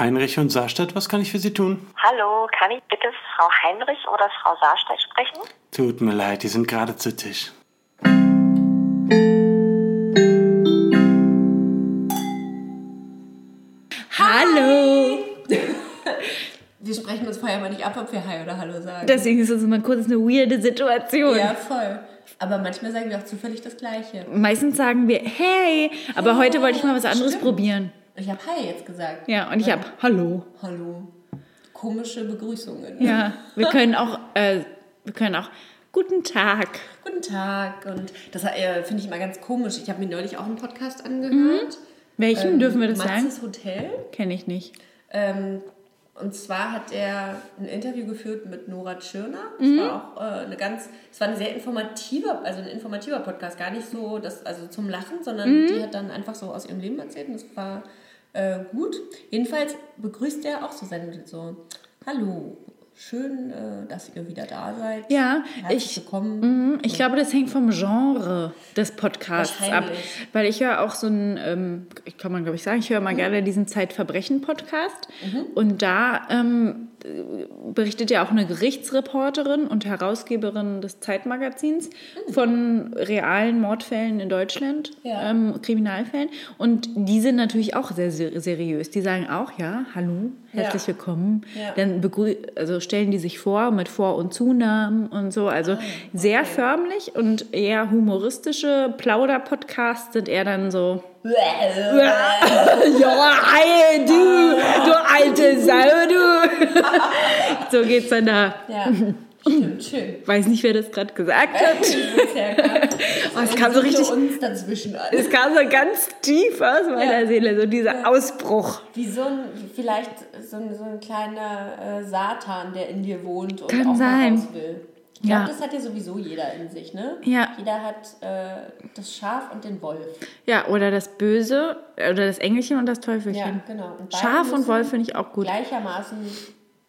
Heinrich und Saarstadt, was kann ich für Sie tun? Hallo, kann ich bitte Frau Heinrich oder Frau Saarstedt sprechen? Tut mir leid, die sind gerade zu Tisch. Hallo! Wir sprechen uns vorher mal nicht ab, ob wir Hi oder Hallo sagen. Deswegen ist das immer kurz eine weirde Situation. ja, voll. Aber manchmal sagen wir auch zufällig das Gleiche. Meistens sagen wir hey, aber heute wollte ich mal was anderes Stimmt. probieren. Ich habe Hi jetzt gesagt. Ja, und ich habe Hallo. Hallo. Komische Begrüßungen. Ja, wir können auch, äh, wir können auch Guten Tag. Guten Tag. Und das äh, finde ich immer ganz komisch. Ich habe mir neulich auch einen Podcast angehört. Welchen Ähm, dürfen wir das sagen? Matzes Hotel. Kenne ich nicht. Ähm, und zwar hat er ein Interview geführt mit Nora Tschirner. Mhm. Es war auch äh, eine ganz, es war ein sehr informativer, also ein informativer Podcast, gar nicht so, das, also zum Lachen, sondern Mhm. die hat dann einfach so aus ihrem Leben erzählt und das war äh, gut. Jedenfalls begrüßt er auch so seine so, hallo, schön, äh, dass ihr wieder da seid. Ja, Herzlich ich, willkommen. Mhm, ich glaube, das hängt vom Genre des Podcasts ab. Weil ich höre auch so einen, ähm, ich kann man glaube ich sagen, ich höre mal gerne diesen Zeitverbrechen-Podcast. Und da ähm, berichtet ja auch eine Gerichtsreporterin und Herausgeberin des Zeitmagazins von realen Mordfällen in Deutschland, Ja. ähm, Kriminalfällen. Und die sind natürlich auch sehr ser seriös. Die sagen auch, ja, hallo, herzlich Ja. willkommen. Ja. Dann also stellen die sich vor mit Vor- und Zunahmen und so. Also sehr förmlich und eher humoristische Plauder-Podcasts sind eher dann so. Ja, hey, du, du alte Sau, du. so geht's dann da. Ja, stimmt, schön. Weiß nicht, wer das gerade gesagt hat. Oh, es kam so richtig, es kam so ganz tief aus meiner Ja. Seele, so dieser Ausbruch. Wie so ein, vielleicht so ein, so ein kleiner äh, Satan, der in dir wohnt und Kann auch sein. raus will. Ich glaube, Ja. das hat ja sowieso jeder in sich, ne? Ja. Jeder hat äh, das Schaf und den Wolf. Ja, oder das Böse, oder das Engelchen und das Teufelchen. Ja, genau. Und Schaf und Wolf finde ich auch gut. Gleichermaßen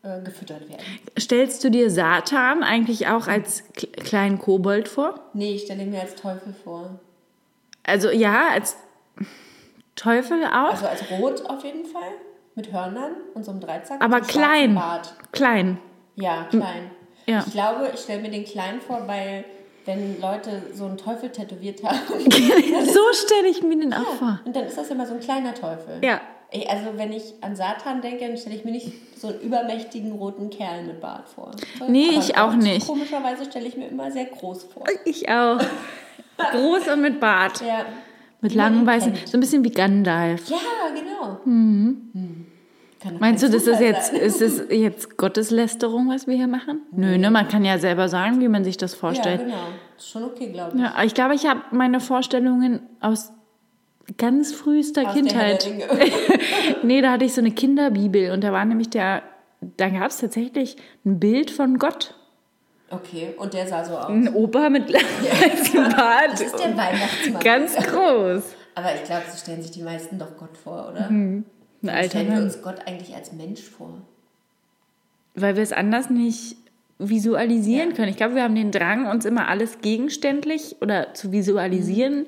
äh, gefüttert werden. Stellst du dir Satan eigentlich auch als kleinen Kobold vor? Nee, ich stelle mir als Teufel vor. Also ja, als Teufel auch, Also als Rot auf jeden Fall. Mit Hörnern und so einem Dreizack. aber klein. Klein. Ja, klein. Ja. Ich glaube, ich stelle mir den klein vor, weil wenn Leute so einen Teufel tätowiert haben, so stelle ich mir den auch vor. Und dann ist das immer so ein kleiner Teufel. Ja. Also wenn ich an Satan denke, dann stelle ich mir nicht so einen übermächtigen roten Kerl mit Bart vor. Nee, Aber ich auch nicht. Komischerweise stelle ich mir immer sehr groß vor. Ich auch. Groß und mit Bart. Ja. Mit langen weißen, so ein bisschen wie Gandalf. Ja, genau. Hm. Kann doch Meinst du, das ist jetzt, ist es jetzt Gotteslästerung, was wir hier machen? Nö, ne? Man kann ja selber sagen, wie man sich das Ja, vorstellt. genau. Ist schon okay, glaube ich. Ja, ich glaube, ich habe meine Vorstellungen aus ganz frühester Aus Kindheit. nee, da hatte ich so eine Kinderbibel und da war nämlich der, da gab es tatsächlich ein Bild von Gott. Okay, und der sah so aus. Ein Opa mit weißem Bart. Das ist der Weihnachtsmann. Ganz groß. Aber ich glaube, so stellen sich die meisten doch Gott vor, oder? Ein alter Stellen wir Mann. uns Gott eigentlich als Mensch vor? Weil wir es anders nicht visualisieren Ja. können. Ich glaube, wir haben den Drang, uns immer alles gegenständlich oder zu visualisieren.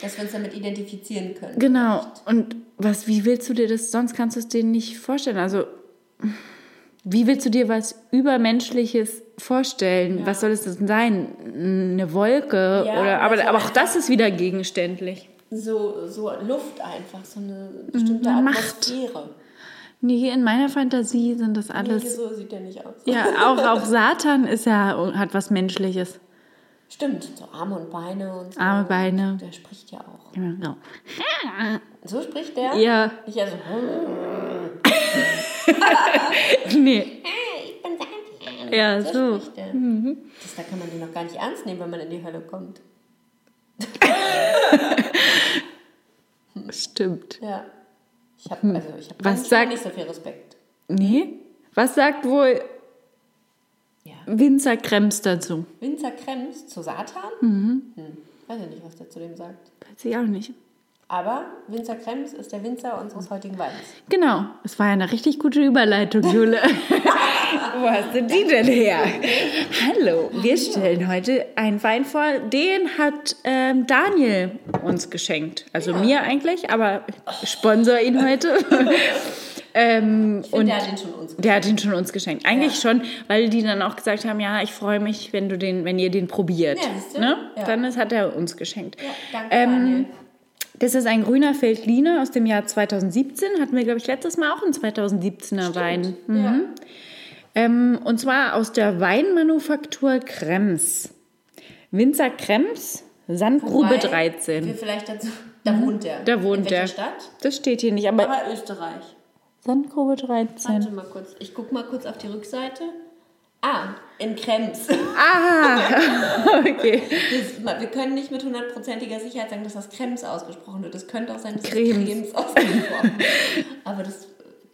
Dass wir uns damit identifizieren können. Genau. Und was, wie willst du dir das, sonst kannst du es dir nicht vorstellen. Also, wie willst du dir was Übermenschliches vorstellen? Was soll es denn sein? Eine Wolke? Ja, oder, aber, also aber auch das ist wieder gegenständlich. So, so Luft einfach, so eine bestimmte Eine Macht. Atmosphäre. Nee, in meiner Fantasie sind das Nee, alles. so sieht der nicht aus. Ja, auch, auch Satan ist ja, hat was Menschliches. Stimmt, so Arme und Beine und so. Arme, Beine. Der spricht ja auch. Ja, genau. So spricht der? Ja, Nicht also, nee. ich. Ja, so. so. der. Das, da kann man den noch gar nicht ernst nehmen, wenn man in die Hölle kommt. Stimmt. Ja. Ich habe also, ich hab Hm. Was nicht, sagt- nicht so viel Respekt. Nee? Was sagt wohl Ja. Winzer Krems dazu? Winzer Krems zu Satan? Mhm. Hm. Weiß ich nicht, was der zu dem sagt. Weiß ich auch nicht. Aber Winzer Krems ist der Winzer unseres heutigen Weins. Genau, es war ja eine richtig gute Überleitung, Jule. Wo hast du die denn her? Hallo, wir stellen heute einen Wein vor, den hat ähm, Daniel uns geschenkt. Also mir eigentlich, aber ich sponsor ihn heute. Ähm, Ich und der hat den schon uns der hat ihn schon uns geschenkt. Eigentlich Ja. schon, weil die dann auch gesagt haben, ja, ich freue mich, wenn du den, wenn ihr den probiert. Ja, ne? Ja. Dann ist, hat er uns geschenkt. Ja, danke, Ähm. Das ist ein grüner Veltliner aus dem Jahr 2017. Hatten wir, glaube ich, letztes Mal auch einen 2017er Wein. Mhm. Ähm, und zwar aus der Weinmanufaktur Krems. Winzer Krems, Sandgrube Wobei, 13. Wir vielleicht dazu, da wohnt der. Mhm. Da wohnt In der. Stadt? Das steht hier nicht, aber Aber Österreich. Sandgrube 13. Warte mal kurz. Ich guck mal kurz auf die Rückseite. Ah, in Krems. Okay. Das, wir können nicht mit hundertprozentiger Sicherheit sagen, dass das Krems ausgesprochen wird. Es könnte auch sein, dass Cremes. das Krems ausgesprochen wird. Aber das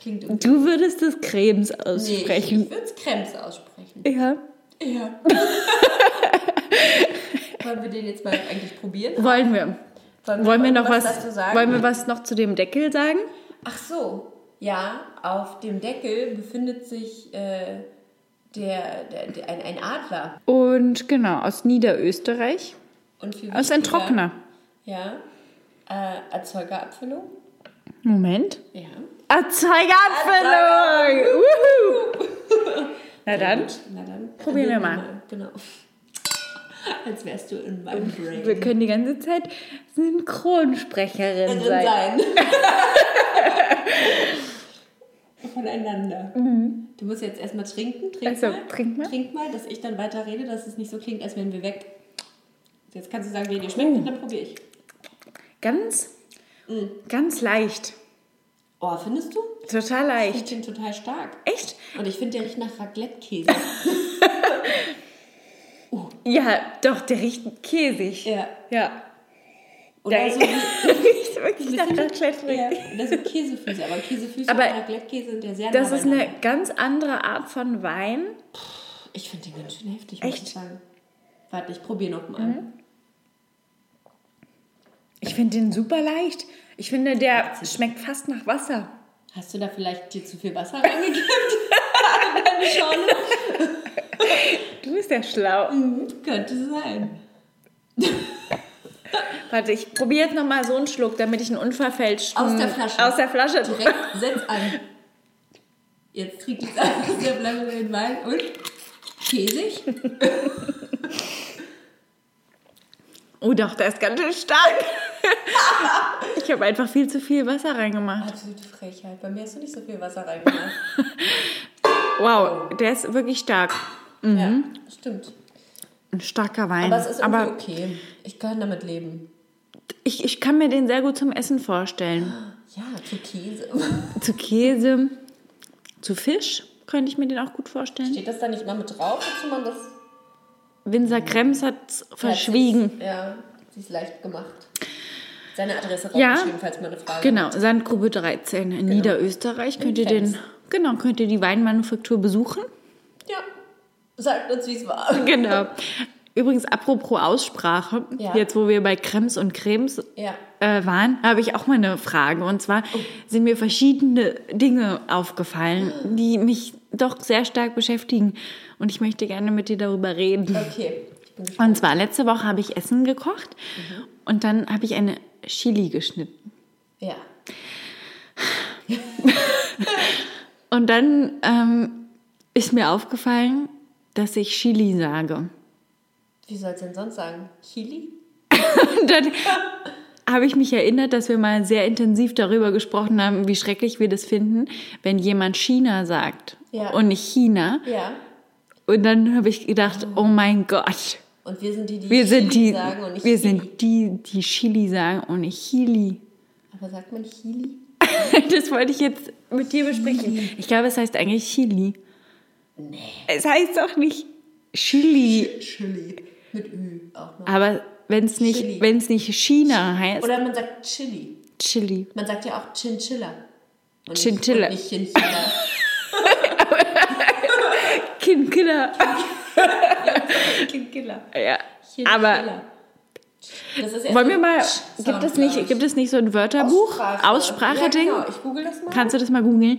klingt irgendwie. Du würdest das Cremes Nee, ich, aussprechen. ich würde es Krems aussprechen. ja. Ja. Wollen wir den jetzt mal eigentlich probieren? Wollen wir. Wollen wir noch was, dazu sagen? wollen wir was noch zu dem Deckel sagen? Ach so, ja, auf dem Deckel befindet sich äh, der, der, der, ein, ein Adler. Und genau, aus Niederösterreich. Und viel Aus ein Trockner. Ja. Äh, Erzeugerabfüllung. Moment. Ja. Erzeugerabfüllung! Wuhu! Na dann, Na dann. Probieren wir mal. Genau. Als wärst du in meinem Brain. wir können die ganze Zeit Synchronsprecherin sein. sein. Voneinander. Du musst jetzt erstmal trinken. Trink Also, mal. trink mal. Trink mal, dass ich dann weiter rede, dass es nicht so klingt, als wären wir weg. Jetzt kannst du sagen, wie dir schmeckt, und dann probiere ich. Ganz, Mm. ganz leicht. Oh, findest du? Total Ich leicht. finde den total stark. Echt? Und ich finde, der riecht nach Raclette-Käse. Ja, doch, der riecht käsig. ja. Ja. Oder Der so riecht wirklich nach Raclette. ja, oder so Käsefüße. Aber Käsefüße Aber und Raclette-Käse sind ja sehr Das ist eine ganz andere Art von Wein. Ich finde den ganz schön heftig, muss Echt? ich sagen. Warte, ich probiere noch mal. Mhm. Ich finde den super leicht. Ich finde, der schmeckt fast nach Wasser. Hast du da vielleicht dir zu viel Wasser Schorle? Du bist ja schlau. Mhm, könnte sein. Warte, ich probiere jetzt noch mal so einen Schluck, damit ich einen unverfälschten... Aus der Flasche. Aus der Flasche. Direkt, setz an. Jetzt trinkt ich aus der Flasche den Wein und käsig. Oh doch, der ist ganz schön stark. ich habe einfach viel zu viel Wasser reingemacht. Absolute Frechheit. Bei mir hast du nicht so viel Wasser reingemacht. Wow, der ist wirklich stark. Ja, stimmt. Ein starker Wein. Aber es ist irgendwie Aber okay. Ich kann damit leben. ich, ich kann mir den sehr gut zum Essen vorstellen. Ja, zu Käse. Zu Käse, zu Fisch könnte ich mir den auch gut vorstellen. Steht das da nicht mal mit drauf? Wozu man das Winzer Krems hat verschwiegen. Ja, sie ist leicht gemacht. Seine Adresse Ja. falls man eine Frage Genau, Sandgrube 13 in Niederösterreich. Könnt ihr den, genau, könnt ihr die Weinmanufaktur besuchen. hat. Ja, sagt uns, wie es war. Genau. Übrigens, apropos Aussprache, Ja. jetzt wo wir bei Krems und Cremes Ja. äh, waren, habe ich auch mal eine Frage. Und zwar sind mir verschiedene Dinge aufgefallen, die mich doch sehr stark beschäftigen. Und ich möchte gerne mit dir darüber reden. Okay. Und zwar, letzte Woche habe ich Essen gekocht und dann habe ich eine Chili geschnitten. Ja. Und dann ähm, ist mir aufgefallen, dass ich Chili sage. Wie soll es denn sonst sagen? Chili? Dann habe ich mich erinnert, dass wir mal sehr intensiv darüber gesprochen haben, wie schrecklich wir das finden, wenn jemand China sagt Ja. und nicht China. Ja. Und dann habe ich gedacht, oh mein Gott, Und wir sind die, die wir sind Chili die, sagen und nicht wir Chili. sind die, die Chili sagen und nicht Chili. Aber sagt man Chili? Das wollte ich jetzt mit dir besprechen. Ich glaube, es heißt eigentlich Chili. Nee. Es heißt doch nicht Chili. Chili. Mit Ü auch noch. Aber wenn es nicht, nicht China heißt, Oder man sagt Chili. Chili. Man sagt ja auch Chinchilla. Und Chinchilla. Nicht, und nicht Chinchilla. Kindkiller. Chinchilla. Ja. Chinchilla. Aber erst wollen wir mal, Sound, gibt es nicht, ich. gibt es nicht so ein Wörterbuch? Aussprache. Aussprache-Ding? Ja, genau. Ich google das mal. Kannst du das mal googeln?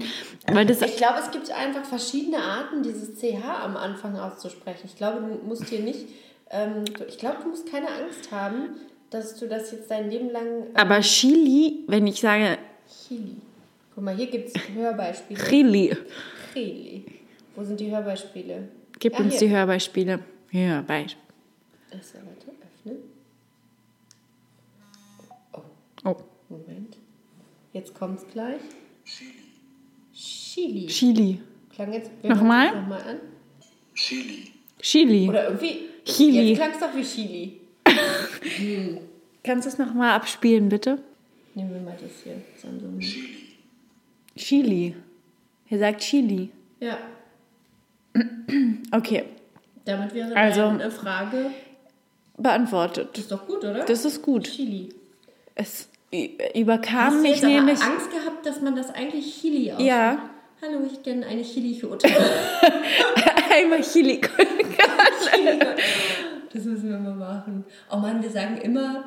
Weil das, Ich glaube, es gibt einfach verschiedene Arten, dieses CH am Anfang auszusprechen. Ich glaube, du musst hier nicht, ähm, du- ich glaube, du musst keine Angst haben, dass du das jetzt dein Leben lang aber Chili, wenn ich sage Chili. Guck mal, hier gibt es Hörbeispiele. Chili. Chili. Wo sind die Hörbeispiele? Gib Ah, uns hier. die Hörbeispiele. Hörbeispiele. Achso, warte, öffnen. Oh, Moment. Jetzt kommt's gleich. Chili. Chili. Klang jetzt. Nochmal? Nochmal an. Chili. Chili. Oder irgendwie. Chili. Jetzt klang's doch wie Chili. Kannst du es nochmal abspielen, bitte? Nehmen wir mal das hier. Samsung. Chili. Er sagt Chili. Ja, Okay, damit wäre Also- eine Frage. beantwortet. Das ist doch gut, oder? Das ist gut. Chili. Es überkam mich nämlich. Angst gehabt, dass man das eigentlich Chili ausspricht? Ja. Hallo, ich kenne eine Chili-Chote. Einmal Chili. Das müssen wir mal machen. Oh Mann, wir sagen immer,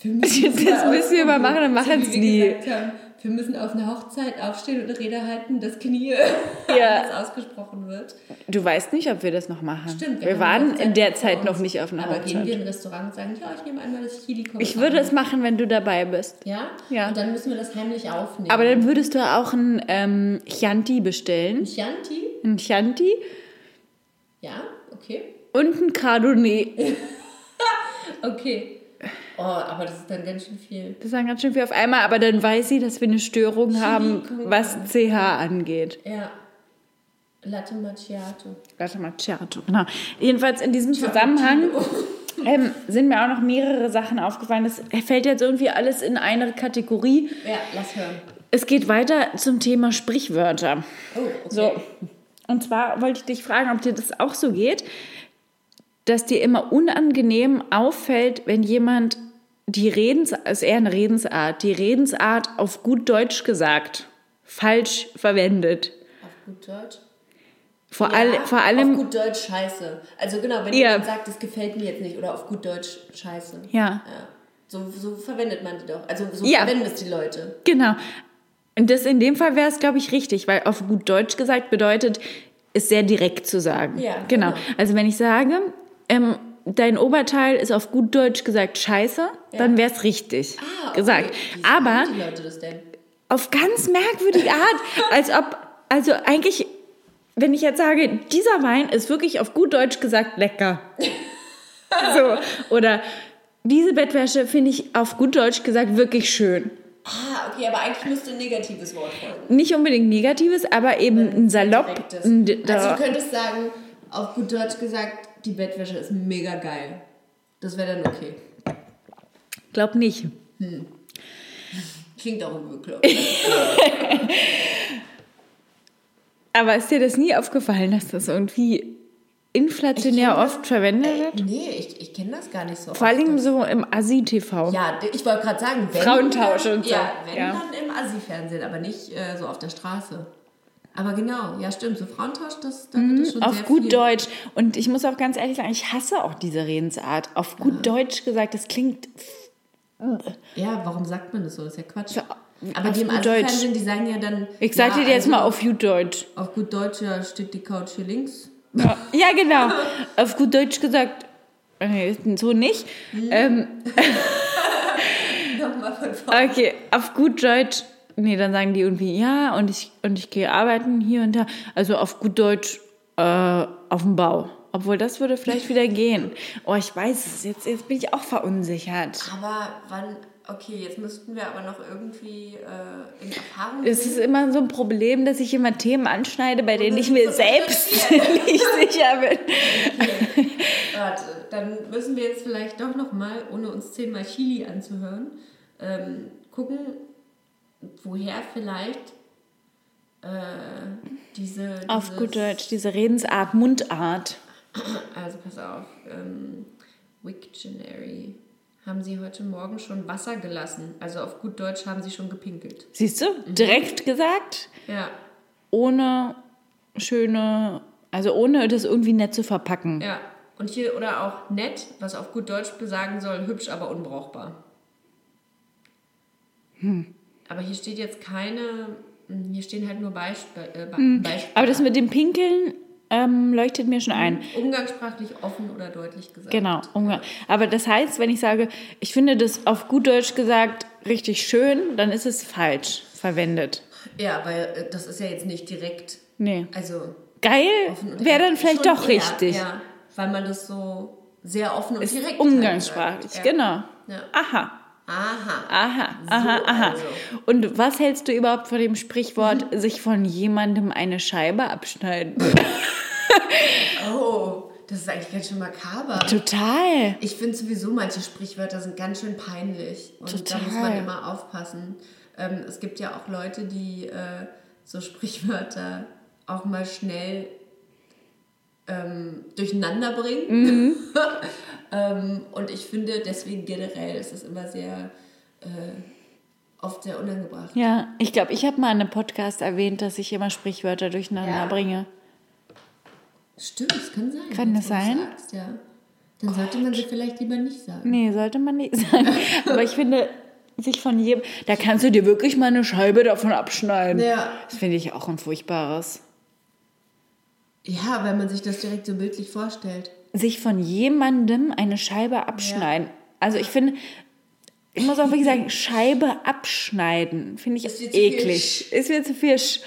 wir müssen Das müssen wir mal machen, dann So machen's wie nie. wir haben, wir müssen auf einer Hochzeit aufstehen und eine Rede halten, dass Knie Ja. anders ausgesprochen wird. Du weißt nicht, ob wir das noch machen. Stimmt. Wir, haben waren eine Hochzeit in der Zeit noch nicht auf einer Aber gehen wir Hochzeit. in ein Restaurant und sagen, ja, ich nehme einmal das chili Ich würde es machen, wenn du dabei bist. Ja? Ja. Und dann müssen wir das heimlich aufnehmen. Aber dann würdest du auch ein ähm, Chianti bestellen. Chianti? Ein Chianti Ja. Und ein Chardonnay. Okay. Oh, aber das ist dann ganz schön viel. Das ist dann ganz schön viel auf einmal, aber dann weiß sie, dass wir eine Störung haben, was CH angeht. Ja. Latte Macchiato. Warte mal, Certo, genau. Jedenfalls in diesem Zusammenhang ähm, sind mir auch noch mehrere Sachen aufgefallen. Das fällt jetzt irgendwie alles in eine Kategorie. Ja, lass hören. Es geht weiter zum Thema Sprichwörter. Oh, okay. So. Und zwar wollte ich dich fragen, ob dir das auch so geht, dass dir immer unangenehm auffällt, wenn jemand die Redensart, ist eher eine Redensart, die Redensart auf gut Deutsch gesagt falsch verwendet. Auf gut Deutsch? Vor, Ja, all, vor allem, Auf gut Deutsch scheiße. Also genau, wenn Ja. jemand sagt, das gefällt mir jetzt nicht oder auf gut Deutsch scheiße. ja, Ja. So, so verwendet man die doch. Also so Ja. verwenden es die Leute. genau. Und das in dem Fall wäre es, glaube ich, richtig, weil auf gut Deutsch gesagt bedeutet, es sehr direkt zu sagen. Ja, genau. genau. Also wenn ich sage, ähm, dein Oberteil ist auf gut Deutsch gesagt scheiße, dann wäre es richtig Ah, okay. gesagt. Wie Aber die Leute das denn? auf ganz merkwürdige Art, als ob, also eigentlich, wenn ich jetzt sage, dieser Wein ist wirklich auf gut Deutsch gesagt lecker. so, oder diese Bettwäsche finde ich auf gut Deutsch gesagt wirklich schön. Ah, okay, aber eigentlich müsste ein negatives Wort folgen. Nicht unbedingt Negatives, aber eben ein Salopp. Ein Also du könntest sagen, auf gut Deutsch gesagt, die Bettwäsche ist mega geil. Das wäre dann okay. glaub nicht. Klingt auch irgendwie bekloppt. Aber ist dir das nie aufgefallen, dass das irgendwie inflationär oft verwendet wird? nee, ich, ich kenne das gar nicht so. Vor allem so im Asi-TV. Ja, ich wollte gerade sagen, wenn. Frauentausch und so. Ja, wenn Ja. dann im Assi-Fernsehen, aber nicht äh, so auf der Straße. Aber genau, ja, stimmt. So Frauentausch, das, da wird schon Mhm, Auf sehr gut viel. Deutsch. Und ich muss auch ganz ehrlich sagen, ich hasse auch diese Redensart. Auf gut Deutsch gesagt, das klingt. Ja, warum sagt man das so? Das ist ja Quatsch. Ja, aber auf die im. Assi-Fernsehen, die sagen ja dann. Ich sag ja, dir jetzt also, mal auf gut Deutsch. Auf gut Deutsch ja, steht die Couch hier links. Ja, genau. auf gut Deutsch gesagt. äh, So nicht. Ähm, Nochmal von vorne. okay, auf gut Deutsch. Nee, dann sagen die irgendwie, ja, und ich, und ich gehe arbeiten hier und da. Also auf gut Deutsch äh, auf dem Bau. Obwohl, das würde vielleicht wieder gehen. Oh, ich weiß es. Jetzt, jetzt bin ich auch verunsichert. Aber wann. Okay, jetzt müssten wir aber noch irgendwie äh, in Erfahrung Es ist immer so ein Problem, dass ich immer Themen anschneide, bei denen ich mir so selbst nicht sicher bin. Warte, dann müssen wir jetzt vielleicht doch noch mal, ohne uns zehnmal Chili anzuhören, ähm, gucken, woher vielleicht äh, diese, Auf dieses- gut Deutsch, diese Redensart, Mundart. Also pass auf, ähm, Wiktionary. Haben Sie heute Morgen schon Wasser gelassen? Also auf gut Deutsch haben Sie schon gepinkelt. Siehst du? Direkt gesagt, Ja, ohne schöne, also ohne das irgendwie nett zu verpacken. ja. Und hier, oder auch nett, was auf gut Deutsch besagen soll, hübsch, aber unbrauchbar. Aber hier steht jetzt keine, hm, hier stehen halt nur Beisp äh, Be- Beispiele. Aber das mit dem Pinkeln ähm, leuchtet mir schon ein. Umgangssprachlich offen oder deutlich gesagt. Genau. Umgang. Aber das heißt, wenn ich sage, ich finde das auf gut Deutsch gesagt richtig schön, dann ist es falsch verwendet. Ja, weil äh, das ist ja jetzt nicht direkt, Nee. also Geil wäre dann vielleicht doch eher, richtig. Ja, weil man das so sehr offen und Ist direkt umgangssprachlich, sagt. genau. Ja. Aha. Aha. Aha, aha, aha. also. Und was hältst du überhaupt von dem Sprichwort, sich von jemandem eine Scheibe abschneiden? Oh, das ist eigentlich ganz schön makaber. Total. Ich finde sowieso, manche Sprichwörter sind ganz schön peinlich. Und da muss man Total. immer aufpassen. Ähm, es gibt ja auch Leute, die äh, so Sprichwörter auch mal schnell ähm, durcheinander bringen. ähm, und ich finde deswegen generell ist es immer sehr äh, oft sehr unangebracht. Ja, ich glaube, ich habe mal in einem Podcast erwähnt, dass ich immer Sprichwörter durcheinander Ja. bringe. Stimmt, das kann sein. Kann das sein? Sagst, ja. Dann sollte man sie vielleicht lieber nicht sagen. Nee, sollte man nicht sagen. Aber ich finde, sich von jedem. Da kannst du dir wirklich mal eine Scheibe davon abschneiden. Ja. Das finde ich auch ein furchtbares. Ja, weil man sich das direkt so bildlich vorstellt. Sich von jemandem eine Scheibe abschneiden. Also ich finde. Ich muss auch wirklich sagen, Scheibe abschneiden finde ich Ist eklig. Ist mir zu viel. Sch-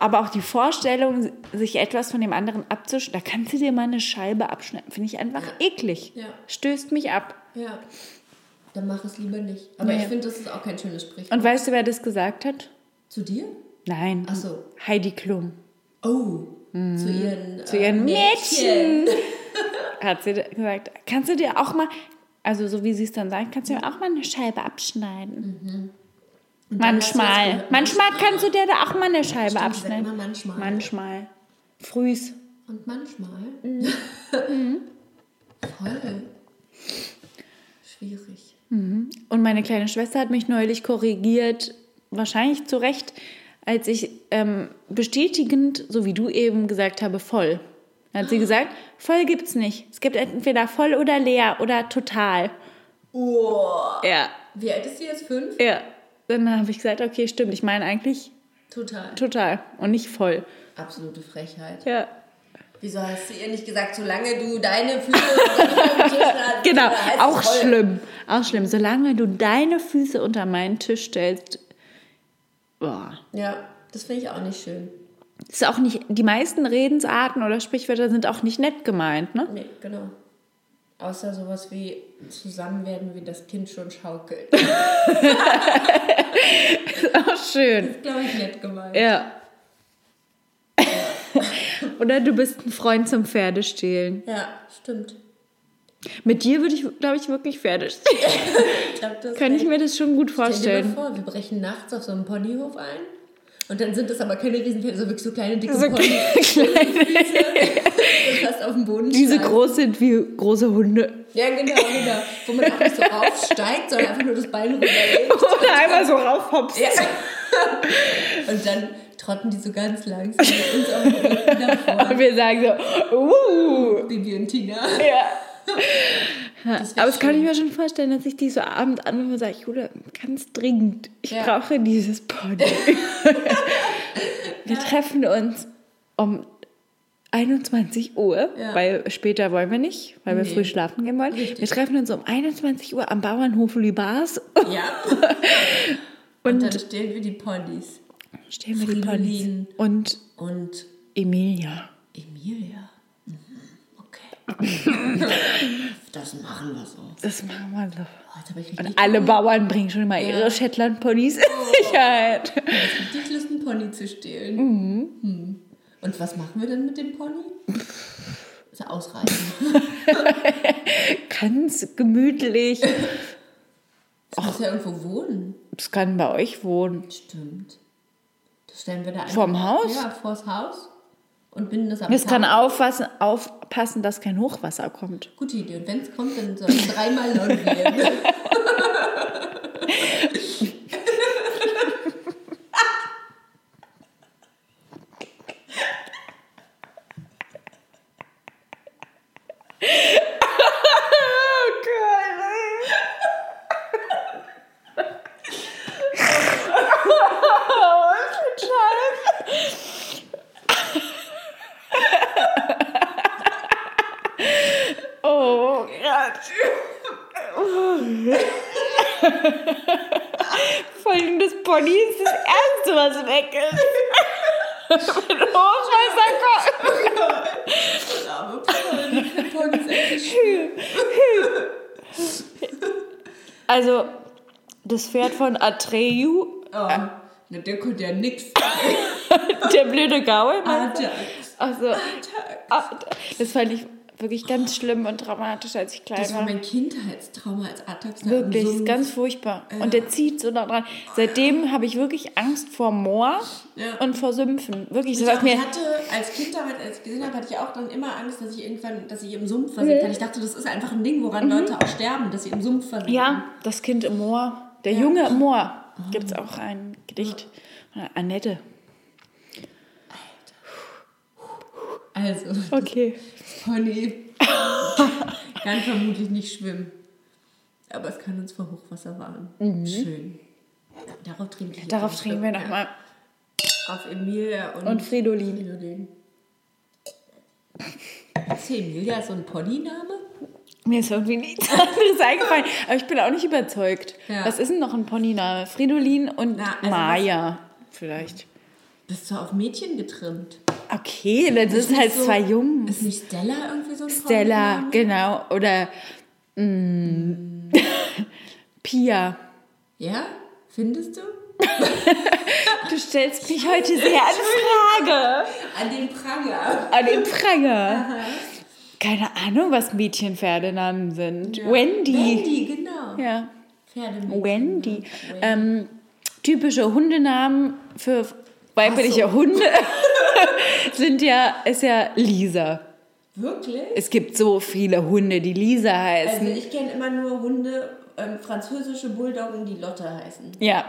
Aber auch die Vorstellung, sich etwas von dem anderen abzuschneiden, da kannst du dir mal eine Scheibe abschneiden, finde ich einfach eklig. Ja. Stößt mich ab. Ja. Dann mach es lieber nicht. Aber Nee. ich finde, das ist auch kein schönes Sprichwort. Und weißt du, wer das gesagt hat? Zu dir? Nein. Ach so. Heidi Klum. Oh. Zu ihren, Zu äh, ihren Mädchen. Hat sie gesagt, kannst du dir auch mal, also so wie sie es dann sagt, kannst du dir auch mal eine Scheibe abschneiden. Das Manchmal. Manchmal kannst du dir da auch mal eine Scheibe Stimmt, abschneiden. immer manchmal. Manchmal. Frühs. Und manchmal. Mhm. Voll. Schwierig. Und meine kleine Schwester hat mich neulich korrigiert, wahrscheinlich zu Recht, als ich ähm, bestätigend, so wie du eben gesagt habe, voll. Dann hat sie gesagt, voll gibt's nicht. Es gibt entweder voll oder leer oder total. Oh. Ja, Wie alt ist sie jetzt? Fünf? ja. Dann habe ich gesagt, okay, stimmt. Ich meine eigentlich Total. total und nicht voll. Absolute Frechheit. Ja. Wieso hast du ihr nicht gesagt, solange du deine Füße unter dem Tisch hast? Genau, auch voll? schlimm. Auch schlimm. Solange du deine Füße unter meinen Tisch stellst, boah. Ja, das finde ich auch nicht schön. Ist auch nicht, die meisten Redensarten oder Sprichwörter sind auch nicht nett gemeint, ne? Nee, genau. Außer sowas wie zusammen werden wie das Kind schon schaukelt. Auch schön. Glaube ich nett gemeint. Ja. oder du bist ein Freund zum Pferdestehlen. Ja, stimmt. Mit dir würde ich, glaube ich, wirklich Pferde stehlen. Ich glaub, Kann ich mir das schon gut Stell dir vorstellen. mal vor, wir brechen nachts auf so einem Ponyhof ein. Und dann sind das aber keine Riesenpferde, so wirklich so kleine, dicke So Ponys. fast auf dem Boden die so steigen. groß sind wie große Hunde. Ja, genau, genau. Wo man auch nicht so raufsteigt, sondern einfach nur das Bein rüberlegt. Oder einmal so raufhopst. Ja. Und dann trotten die so ganz langsam mit uns auf dem Rücken davor. Und wir sagen so, uh. Bibi und Tina. Ja. Aber das kann ich mir schon vorstellen, dass ich die so abends anrufe und sage, Julia, ganz dringend, ich Ja. brauche dieses Pony. wir treffen uns um 21 Uhr, Ja. weil später wollen wir nicht, weil wir Nee. früh schlafen gehen wollen. Richtig. Wir treffen uns um 21 Uhr am Bauernhof Lübars Ja. Und, und dann stehen wir die Ponys. stehen wir die Ponys. Fridolin. Und Und Emilia. Emilia. Das machen wir so. Das machen wir so. Oh, Und alle Bauern bringen schon mal ihre Shetland-Ponys in Sicherheit. richtig Lust, einen Pony zu stehlen. Mhm. Und was machen wir denn mit dem Pony? Ist er ausreichend? Ganz gemütlich. Das muss ja irgendwo wohnen. Es kann bei euch wohnen. Stimmt. Das stellen wir da einfach. Vorm Haus? Ja, vors Haus. Und binden das am Es kann aufpassen, aufpassen, dass kein Hochwasser kommt. Gute Idee. Und wenn es kommt, dann soll es dreimal laut werden. Oh Gott. Vor allem das Pony ist das Erste, was weg ist. Mit Hochwasser kommt. Aber Pony ist echt schön. Also, das Pferd von Atreyu, Oh, na, der konnte ja nix. der blöde Gaul. meinst du? Also, das fand ich wirklich ganz schlimm und dramatisch, als ich klein Das war war. mein Kindheitstrauma als da Wirklich, ist ganz furchtbar. Und der zieht so da dran. Seitdem habe ich wirklich Angst vor Moor Ja. und vor Sümpfen. Wirklich, Ich, das auch, mir. ich hatte als Kind damals, als ich gesehen habe, hatte ich auch dann immer Angst, dass ich irgendwann, dass ich im Sumpf versinken kann. Ich dachte, das ist einfach ein Ding, woran Leute auch sterben, dass sie im Sumpf versinken. Ja, das Kind im Moor. Der Junge im Moor. Gibt es auch ein Gedicht. von Annette. Also, Okay. Pony kann vermutlich nicht schwimmen. Aber es kann uns vor Hochwasser warnen. Schön. Darauf trinke ich. Mhm. Darauf trinken wir nochmal. Auf Emilia und, Und Fridolin. Fridolin. Ist hier Emilia so ein Ponyname? Mir ist irgendwie nichts anderes eingefallen. Aber ich bin auch nicht überzeugt. Ja. Was ist denn noch ein Ponyname? Fridolin und Na, also Maya. Vielleicht. Bist du auf Mädchen getrimmt? Okay, das ist halt so- zwei Jungs. Ist nicht Stella irgendwie so ein Stella, Ponyname? genau. Oder mm, Pia. Ja? Findest du? Du stellst mich heute sehr an Frage. An den Pranger. An den Pranger. Keine Ahnung, was Mädchenpferdenamen sind. Wendy. Wendy, genau. Ja. Pferdemädchen. Wendy. Ähm, typische Hundenamen für weibliche so. Hunde sind ja, ist ja Lisa. Wirklich? Es gibt so viele Hunde, die Lisa heißen. Also ich kenne immer nur Hunde, ähm, französische Bulldoggen, die Lotte heißen. ja,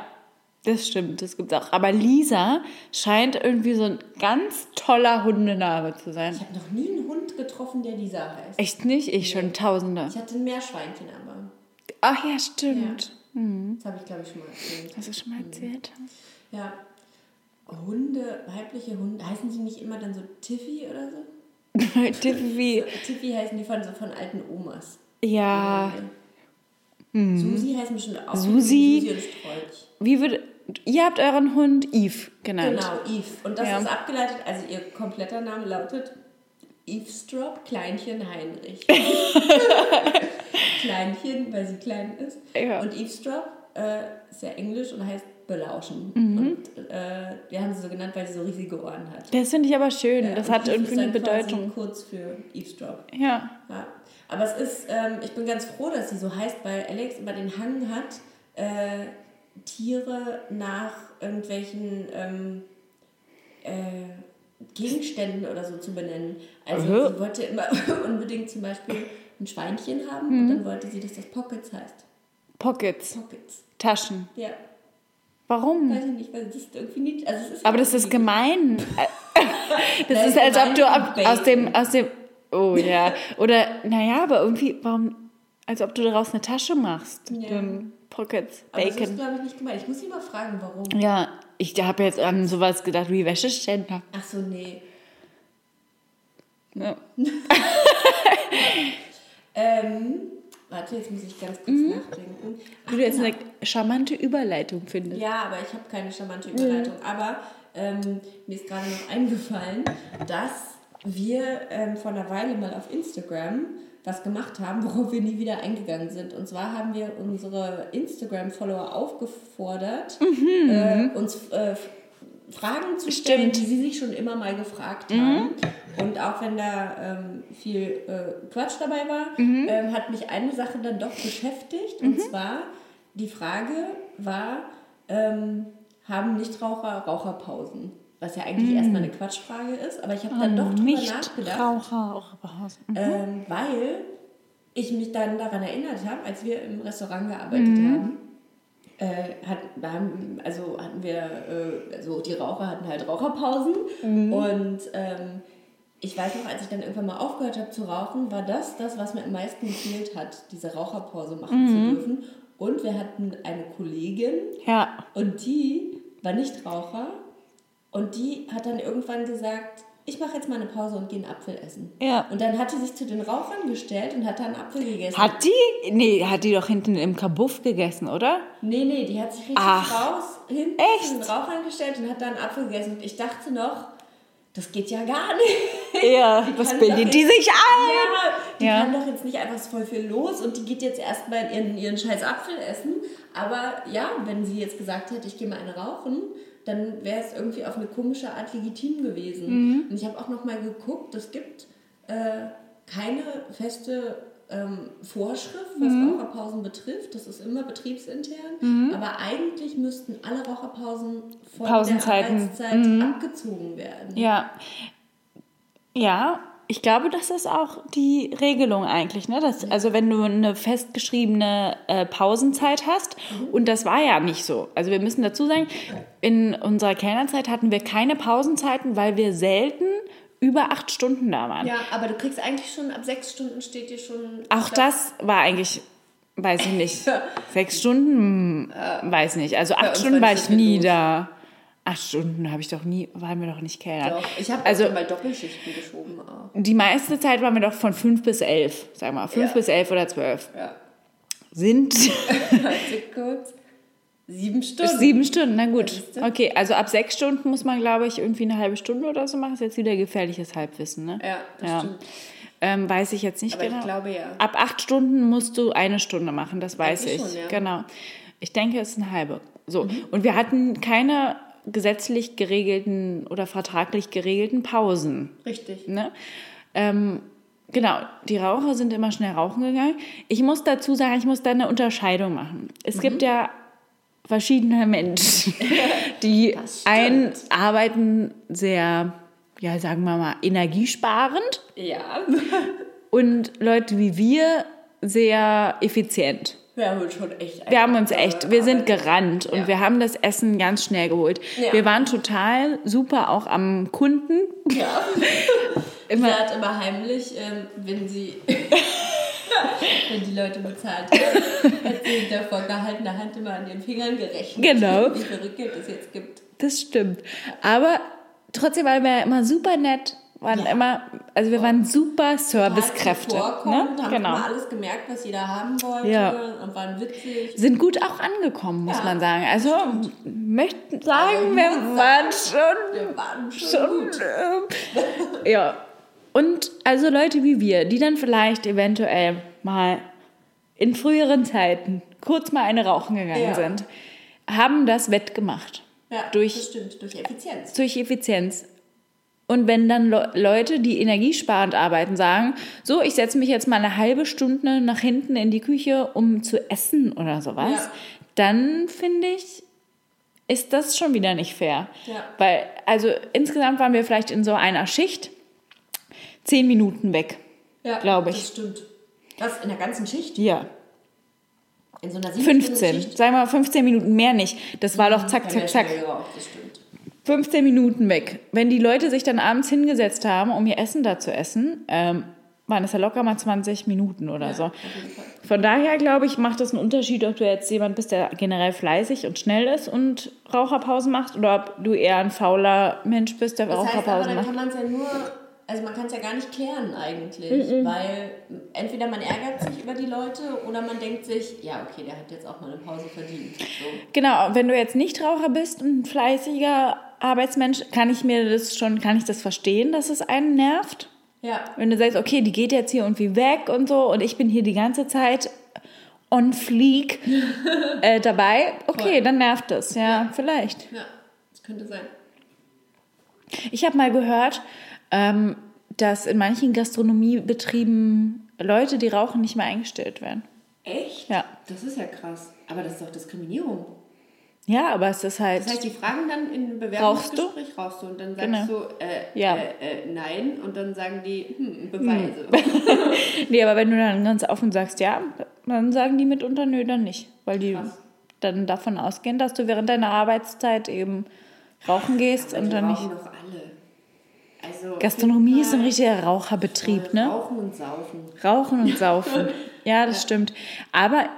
das stimmt, das gibt's auch. Aber Lisa scheint irgendwie so ein ganz toller Hundename zu sein. Ich habe noch nie einen Hund getroffen, der Lisa heißt. Echt nicht? Ich schon Tausende. Ich hatte ein Meerschweinchen aber. Ach ja, stimmt. Das habe ich, glaube ich, schon mal erzählt. Hast du schon mal erzählt? Ja. Hunde, weibliche Hunde, heißen sie nicht immer dann so Tiffy oder so? Tiffy. Tiffy heißen die von, so von alten Omas. Ja. Susi heißt bestimmt auch. Susi. Susi und Strolch. Wie würde. Ihr habt euren Hund Eve genannt. Genau, Eve. Und das Ja. ist abgeleitet, also ihr kompletter Name lautet Eavesdrop Kleinchen Heinrich. Kleinchen, weil sie klein ist. Ja. Und Eavesdrop äh, ist ja englisch und heißt belauschen. Mhm. Und äh, wir haben sie so genannt, weil sie so riesige Ohren hat. Das finde ich aber schön. Ja, das hat irgendwie ist eine Bedeutung. kurz für Eavesdrop. Ja. Ja. Aber es ist, ähm, ich bin ganz froh, dass sie so heißt, weil Alex immer den Hang hat, äh, Tiere nach irgendwelchen ähm, äh, Gegenständen oder so zu benennen. Also Aha. sie wollte immer unbedingt zum Beispiel ein Schweinchen haben Mhm. und dann wollte sie, dass das Pockets heißt. Pockets. Pockets. Taschen. Ja, Warum? weiß ich nicht, weil das ist irgendwie nicht. Also ist Aber das ist gemein. Das Nein, ist, als ob du gemein ab, aus dem, Bacon. aus dem. Oh ja. Oder, naja, aber irgendwie, warum. Als ob du daraus eine Tasche machst. Ja. Dem Pockets, Aber das ist, Bacon. glaube ich, nicht gemeint. Ich muss sie mal fragen, warum. Ja, ich habe jetzt an sowas gedacht wie Wäscheständer. Ach so, nee. Ja. Ähm, warte, jetzt muss ich ganz kurz nachdenken. Ach, du jetzt genau. eine charmante Überleitung findest. Ja, aber ich habe keine charmante Überleitung. Aber ähm, mir ist gerade noch eingefallen, dass wir ähm, vor einer Weile mal auf Instagram was gemacht haben, worauf wir nie wieder eingegangen sind. Und zwar haben wir unsere Instagram-Follower aufgefordert, äh, uns äh, Fragen zu stellen, Stimmt. die sie sich schon immer mal gefragt haben. Und auch wenn da ähm, viel äh, Quatsch dabei war, ähm, hat mich eine Sache dann doch beschäftigt. Und zwar, die Frage war, ähm, haben Nichtraucher Raucherpausen? Was ja eigentlich erstmal eine Quatschfrage ist, aber ich habe dann doch drüber Nicht nachgedacht. Raucher, Raucherpause. Ähm, weil ich mich dann daran erinnert habe, als wir im Restaurant gearbeitet haben, äh, hat, haben, also hatten wir, äh, also die Raucher hatten halt Raucherpausen und ähm, ich weiß noch, als ich dann irgendwann mal aufgehört habe zu rauchen, war das das, was mir am meisten gefehlt hat, diese Raucherpause machen zu dürfen. Und wir hatten eine Kollegin, Ja. und die war nicht Raucher und die hat dann irgendwann gesagt, ich mache jetzt mal eine Pause und gehe einen Apfel essen. Ja. Und dann hat sie sich zu den Rauchern gestellt und hat da einen Apfel gegessen. Hat die? Nee, hat die doch hinten im Kabuff gegessen, oder? Nee, nee, die hat sich richtig Ach. raus hinten Echt? zu den Rauchern gestellt und hat da einen Apfel gegessen. Und ich dachte noch, das geht ja gar nicht. Ja, was bildet die sich ein? Ja, die Ja. kann doch jetzt nicht einfach voll viel los und die geht jetzt erstmal ihren, ihren scheiß Apfel essen. Aber ja, wenn sie jetzt gesagt hätte, ich gehe mal eine rauchen, dann wäre es irgendwie auf eine komische Art legitim gewesen. Mhm. Und ich habe auch noch mal geguckt, es gibt äh, keine feste ähm, Vorschrift, was Mhm. Raucherpausen betrifft. Das ist immer betriebsintern. Aber eigentlich müssten alle Raucherpausen von der Arbeitszeit abgezogen werden. Ja. Ja, ich glaube, das ist auch die Regelung eigentlich. Ne? Das, also wenn du eine festgeschriebene äh, Pausenzeit hast, und das war ja nicht so. Also wir müssen dazu sagen, in unserer Kellnerzeit hatten wir keine Pausenzeiten, weil wir selten über acht Stunden da waren. Ja, aber du kriegst eigentlich schon, ab sechs Stunden steht dir schon. Auch das war eigentlich, weiß ich nicht, sechs Stunden, hm, weiß nicht. Also acht Stunden war ich nie los. da. Acht Stunden habe ich doch nie, waren wir doch nicht Kellner. Doch, ich habe also mal Doppelschichten geschoben auch. die meiste Zeit waren wir doch von fünf bis elf, sag mal, fünf Ja. bis elf oder zwölf. Ja. Sind kurz. Sieben Stunden. sieben Stunden, na gut. Okay, also ab sechs Stunden muss man, glaube ich, irgendwie eine halbe Stunde oder so machen. Ist jetzt wieder gefährliches Halbwissen, ne? Ja, das Ja. stimmt. Ähm, weiß ich jetzt nicht Aber genau. ich glaube ja. Ab acht Stunden musst du eine Stunde machen, das weiß Eigentlich ich. schon, ja. Mhm. Genau. Ich denke, es ist eine halbe. So. Und wir hatten keine gesetzlich geregelten oder vertraglich geregelten Pausen. Richtig. Ne? Ähm, genau, die Raucher sind immer schnell rauchen gegangen. Ich muss dazu sagen, ich muss da eine Unterscheidung machen. Es gibt ja verschiedene Menschen, die einen arbeiten sehr, ja, sagen wir mal, energiesparend Ja. und Leute wie wir sehr effizient. Wir haben uns schon echt. Wir haben uns echt, wir sind gerannt und Ja. wir haben das Essen ganz schnell geholt. Ja. Wir waren total super auch am Kunden. Ja. Immer, Sie hat immer heimlich, ähm, wenn sie. wenn die Leute bezahlt haben, hat sie hinter vorgehaltener Hand immer an ihren Fingern gerechnet. Genau. Wie viel Rückgeld es jetzt gibt. Das stimmt. Aber trotzdem waren wir immer super nett. Waren Ja. immer, also wir waren super Servicekräfte. Ne? Haben Genau. immer alles gemerkt, was jeder haben wollte Ja. und waren witzig. Sind gut auch angekommen, muss Ja, man sagen. Also möchten sagen, Also, wir ich muss waren sagen, schon Wir waren schon, schon. ähm, ja. Und also Leute wie wir, die dann vielleicht eventuell mal in früheren Zeiten kurz mal eine rauchen gegangen sind, haben das wettgemacht. Ja, Durch- das stimmt, durch Effizienz. Durch Effizienz. Und wenn dann Le Leute, die energiesparend arbeiten, sagen, so, ich setze mich jetzt mal eine halbe Stunde nach hinten in die Küche, um zu essen oder sowas, Ja. dann finde ich, ist das schon wieder nicht fair. Ja. Weil, also insgesamt waren wir vielleicht in so einer Schicht zehn Minuten weg. Ja, Glaub ich. Das stimmt. Was, in der ganzen Schicht? Ja. In so einer 15. Schicht? Sagen wir mal 15 Minuten mehr nicht. Das war doch zack, zack, zack. Das stimmt. 15 Minuten weg. Wenn die Leute sich dann abends hingesetzt haben, um ihr Essen da zu essen, ähm, waren es ja locker mal 20 Minuten oder so. Jeden Fall. Von daher glaube ich, macht das einen Unterschied, ob du jetzt jemand bist, der generell fleißig und schnell ist und Raucherpausen macht oder ob du eher ein fauler Mensch bist, der Das heißt aber, Raucherpausen dann macht. kann man es ja nur, also man kann es ja gar nicht klären eigentlich, weil entweder man ärgert sich über die Leute oder man denkt sich, ja okay, der hat jetzt auch mal eine Pause verdient. So. Genau, wenn du jetzt nicht Raucher bist und fleißiger Arbeitsmensch, kann ich mir das schon, kann ich das verstehen, dass es einen nervt? Ja, Wenn du sagst, okay, die geht jetzt hier irgendwie weg und so und ich bin hier die ganze Zeit on fleek äh, dabei, okay, Voll. dann nervt es, ja, vielleicht. ja, das könnte sein. Ich habe mal gehört, ähm, dass in manchen Gastronomiebetrieben Leute, die rauchen, nicht mehr eingestellt werden. Echt? Ja. Das ist ja krass. Aber das ist doch Diskriminierung. Ja, aber es ist halt. Das heißt, die fragen dann in einem Rauchst du? Bewerbungsgespräch, rauchst du? Und dann sagst Genau. du, äh, Ja. äh, äh, nein. Und dann sagen die, hm, Beweise. nee, aber wenn du dann ganz offen sagst, ja, dann sagen die mitunter, nö, dann nicht. Weil die Krass. dann davon ausgehen, dass du während deiner Arbeitszeit eben rauchen gehst und die dann nicht. doch alle. Also, Gastronomie ist ein richtiger Raucherbetrieb, ne? Rauchen und saufen. Rauchen und saufen. Ja, das stimmt. Aber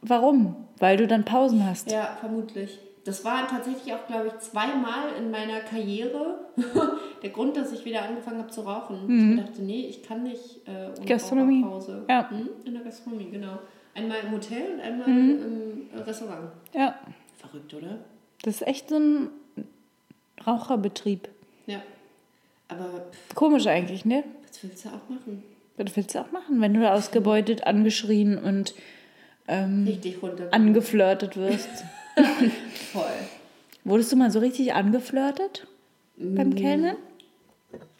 warum? Weil du dann Pausen hast. Ja, vermutlich. das war tatsächlich auch, glaube ich, zweimal in meiner Karriere der Grund, dass ich wieder angefangen habe zu rauchen. Ich mir dachte, nee, ich kann nicht äh, ohne Gastronomie. Raucherpause. Ja. Hm? In der Gastronomie, genau. Einmal im Hotel und einmal im Restaurant. Ja, Verrückt, oder? das ist echt so ein Raucherbetrieb. Ja. Aber Komisch eigentlich, ne? was willst du auch machen? Was willst du auch machen, wenn du da ausgebeutet, angeschrien und ähm, Richtig runter. angeflirtet wirst? Voll. Wurdest du mal so richtig angeflirtet beim Kellnern?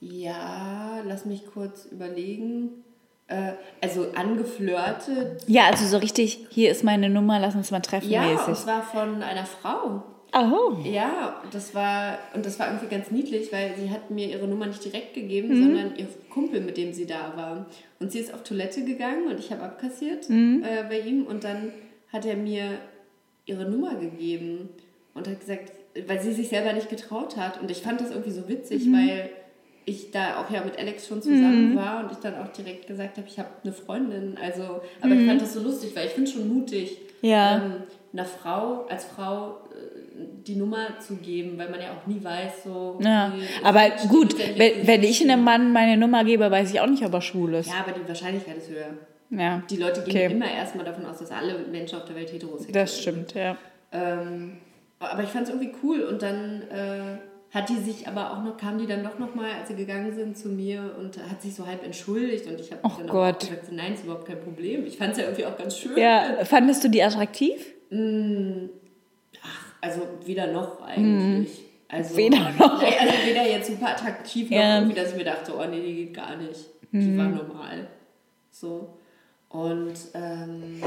Ja, lass mich kurz überlegen. Äh, also angeflirtet. Ja, also so richtig, hier ist meine Nummer, lass uns mal treffen Ja, und mäßig. zwar von einer Frau. Oh. Ja, das war und das war irgendwie ganz niedlich, weil sie hat mir ihre Nummer nicht direkt gegeben, Mhm. sondern ihr Kumpel, mit dem sie da war. Und sie ist auf Toilette gegangen und ich habe abkassiert Mhm. äh, bei ihm und dann hat er mir ihre Nummer gegeben und hat gesagt, weil sie sich selber nicht getraut hat und ich fand das irgendwie so witzig, Mhm. weil ich da auch ja mit Alex schon zusammen war und ich dann auch direkt gesagt habe, ich habe eine Freundin. Also, aber ich fand das so lustig, weil ich finde schon mutig, Mhm. Ja. ähm, einer Frau als Frau äh, die Nummer zu geben, weil man ja auch nie weiß, so. Ja, aber gut, wenn, wenn ich einem Mann meine Nummer gebe, weiß ich auch nicht, ob er schwul ist. Ja, aber die Wahrscheinlichkeit ist höher. Ja, Die Leute gehen Okay. immer erstmal davon aus, dass alle Menschen auf der Welt heterosexuell das sind. stimmt, ja. Ähm, aber ich fand es irgendwie cool und dann äh, hat die sich aber auch noch, kam die dann doch nochmal, als sie gegangen sind, zu mir und hat sich so halb entschuldigt und ich habe Och dann Gott. auch gesagt, nein, ist überhaupt kein Problem. Ich fand es ja irgendwie auch ganz schön. Ja, fandest du die attraktiv? Also weder noch eigentlich. Also, Mhm. Weder noch. Also weder jetzt super attraktiv noch Ja. Irgendwie, dass ich mir dachte, oh nee, die geht gar nicht. Die war normal. So. Und ähm,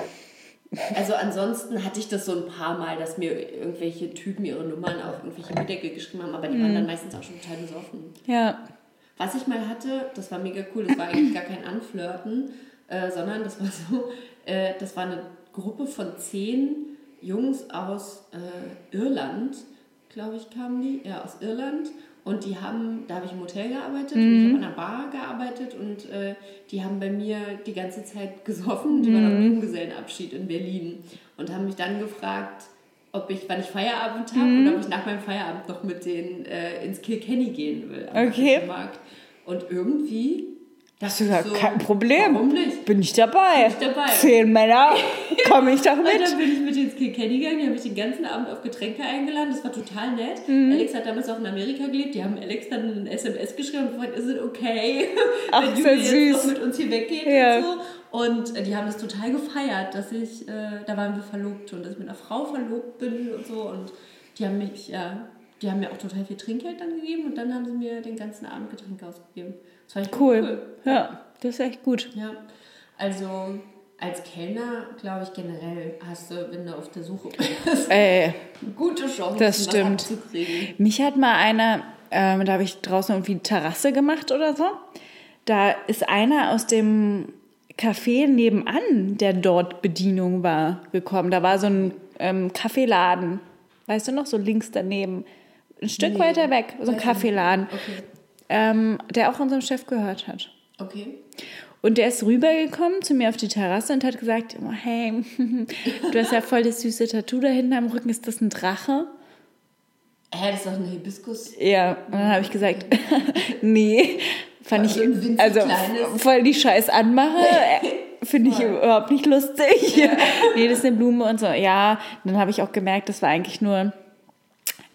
also ansonsten hatte ich das so ein paar Mal, dass mir irgendwelche Typen ihre Nummern auf irgendwelche Bierdeckel geschrieben haben, aber die Mhm. waren dann meistens auch schon total besoffen. Ja. Was ich mal hatte, das war mega cool, das war eigentlich gar kein Anflirten, äh, sondern das war so, äh, das war eine Gruppe von zehn Jungs aus äh, Irland, glaube ich, kamen die, ja, aus Irland. Und die haben, da habe ich im Hotel gearbeitet und ich habe an einer Bar gearbeitet und äh, die haben bei mir die ganze Zeit gesoffen. Die waren auf einem Junggesellenabschied in Berlin und haben mich dann gefragt, ob ich, wann ich Feierabend habe und ob ich nach meinem Feierabend noch mit denen äh, ins Kilkenny gehen will. am Okay. Markt. Und irgendwie. Du dachte gesagt, ich kein Problem. Warum nicht? Bin ich dabei. Bin ich dabei. Zehn Männer, komme ich doch Und mit. dann bin ich mit ins Kilkenny gegangen, die haben mich den ganzen Abend auf Getränke eingeladen, das war total nett. Mhm. Alex hat damals auch in Amerika gelebt, die haben Alex dann eine SMS geschrieben und gefragt, ist es okay, Ach, wenn sehr jetzt noch mit uns hier weggehst Ja. und so. Und äh, die haben das total gefeiert, dass ich, äh, da waren wir verlobt und dass ich mit einer Frau verlobt bin und so. Und die haben mich, ja, die haben mir auch total viel Trinkgeld dann gegeben und dann haben sie mir den ganzen Abend Getränke ausgegeben. Das ich Cool. Ja, das ist echt gut. ja, also als Kellner, glaube ich, generell hast du, wenn du auf der Suche bist, Ey, gute Chancen, Das stimmt. abzukriegen. mich hat mal einer, ähm, da habe ich draußen irgendwie Terrasse gemacht oder so. Da ist einer aus dem Café nebenan, der dort Bedienung war, gekommen. Da war so ein ähm, Kaffeeladen. Weißt du noch, so links daneben. Ein Stück Nee, weiter weg, so ein. Kaffeeladen, Okay. Ähm, der auch unserem Chef gehört hat. Okay. Und der ist rübergekommen zu mir auf die Terrasse und hat gesagt, hey, du hast ja voll das süße Tattoo da hinten am Rücken, ist das ein Drache? Hä, das ist doch ein Hibiskus. Ja, und dann habe ich gesagt, nee, fand ich, So ein winzig also kleines. voll die Scheiß anmache, finde ich überhaupt nicht lustig. nee, das ist eine Blume und so. Ja, dann habe ich auch gemerkt, das war eigentlich nur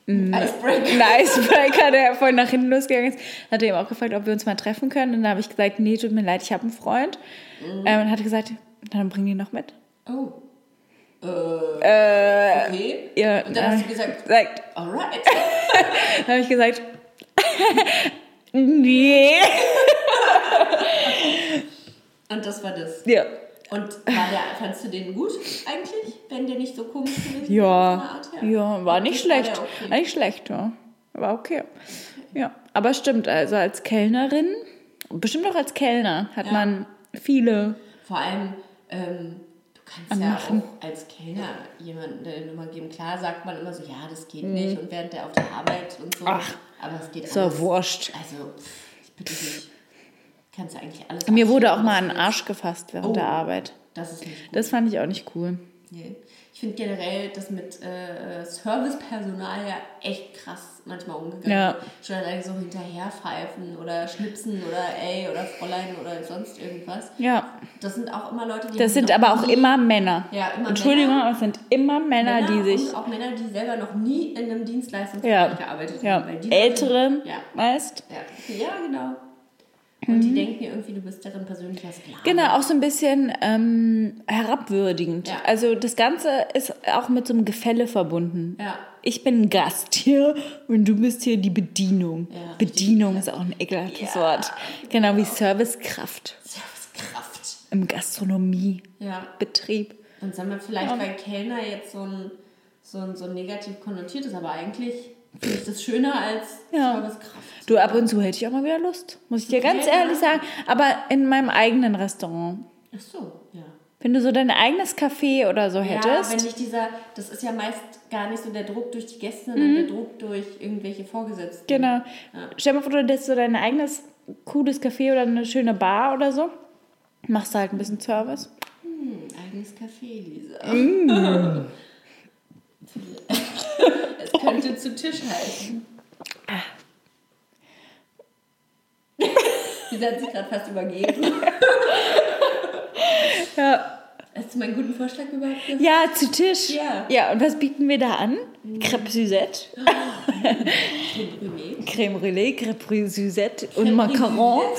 Icebreaker. ein Icebreaker, der voll nach hinten losgegangen ist. Hat er ihm auch gefragt, ob wir uns mal treffen können. Und dann habe ich gesagt, nee, tut mir leid, ich habe einen Freund. Ähm, und hat gesagt, dann bring ihn noch mit. Oh. Äh, okay. Ja, Und dann hast du gesagt, gesagt, alright. dann habe ich gesagt, nee. Und das war das. Ja. Und war der, fandst du den gut eigentlich, wenn der nicht so komisch gewesen Ja, her? ja, war nicht war schlecht. der okay. War nicht schlecht, ja. War okay. Ja, aber stimmt, also als Kellnerin, bestimmt auch als Kellner, hat Ja. man viele. Vor allem, ähm, du kannst Anmachen. ja auch als Kellner jemandem eine Nummer geben. Klar sagt man immer so, ja, das geht Mhm. nicht und während der auf der Arbeit und so. Ach, aber es geht So alles. wurscht. Also, ich bitte dich. Kannst du eigentlich alles Mir wurde auch mal willst. Arsch gefasst während Oh. der Arbeit. Das ist nicht gut. Das fand ich auch nicht cool. Nee. Ich finde generell das mit äh, Servicepersonal ja echt krass manchmal umgegangen. Ja. Schon allein so hinterherpfeifen oder schnipsen oder ey oder Fräulein oder sonst irgendwas. Ja. Das sind auch immer Leute, die. Das sind aber auch nie- immer Männer. Ja, immer Entschuldigung, Männer. aber es sind immer Männer, Männer die sich. Und auch Männer, die selber noch nie in einem Dienstleistungsbereich Ja, gearbeitet ja. haben. Älteren Ja. meist. Ja, ja genau. Und die denken irgendwie, du bist deren persönlicher Sklave. Mhm. Genau, auch so ein bisschen ähm, herabwürdigend. Ja. Also das Ganze ist auch mit so einem Gefälle verbunden. Ja. Ich bin ein Gast hier und du bist hier die Bedienung. Ja, Bedienung ist auch ein ekelhaftes Wort. Genau wie Servicekraft Servicekraft. im Gastronomiebetrieb. Ja. Und sagen wir vielleicht, weil Kellner jetzt so ein, so ein, so ein negativ konnotiert ist, aber eigentlich finde ich das schöner als Ja. Servicekraft. Du, ab und zu hätte ich auch mal wieder Lust. Muss ich dir ganz Ja. ehrlich sagen. Aber in meinem eigenen Restaurant. Ach so, ja. Wenn du so dein eigenes Café oder so Ja, hättest. wenn nicht dieser, das ist ja meist gar nicht so der Druck durch die Gäste, sondern der Druck durch irgendwelche Vorgesetzten. Mhm. Genau. Stell dir mal vor, du hättest so dein eigenes cooles Café oder eine schöne Bar oder so. Machst du halt ein bisschen Service. Hm, eigenes Café, Lisa. Mm. es könnte zu Tisch halten. Lisa hat sich gerade fast übergeben. Ja. Hast du meinen guten Vorschlag überhaupt gehört? Ja, zu Tisch. Ja. Ja, und was bieten wir da an? Crêpe Suzette, Brûlée. Crème Brûlée, Crêpe Suzette und Macarons.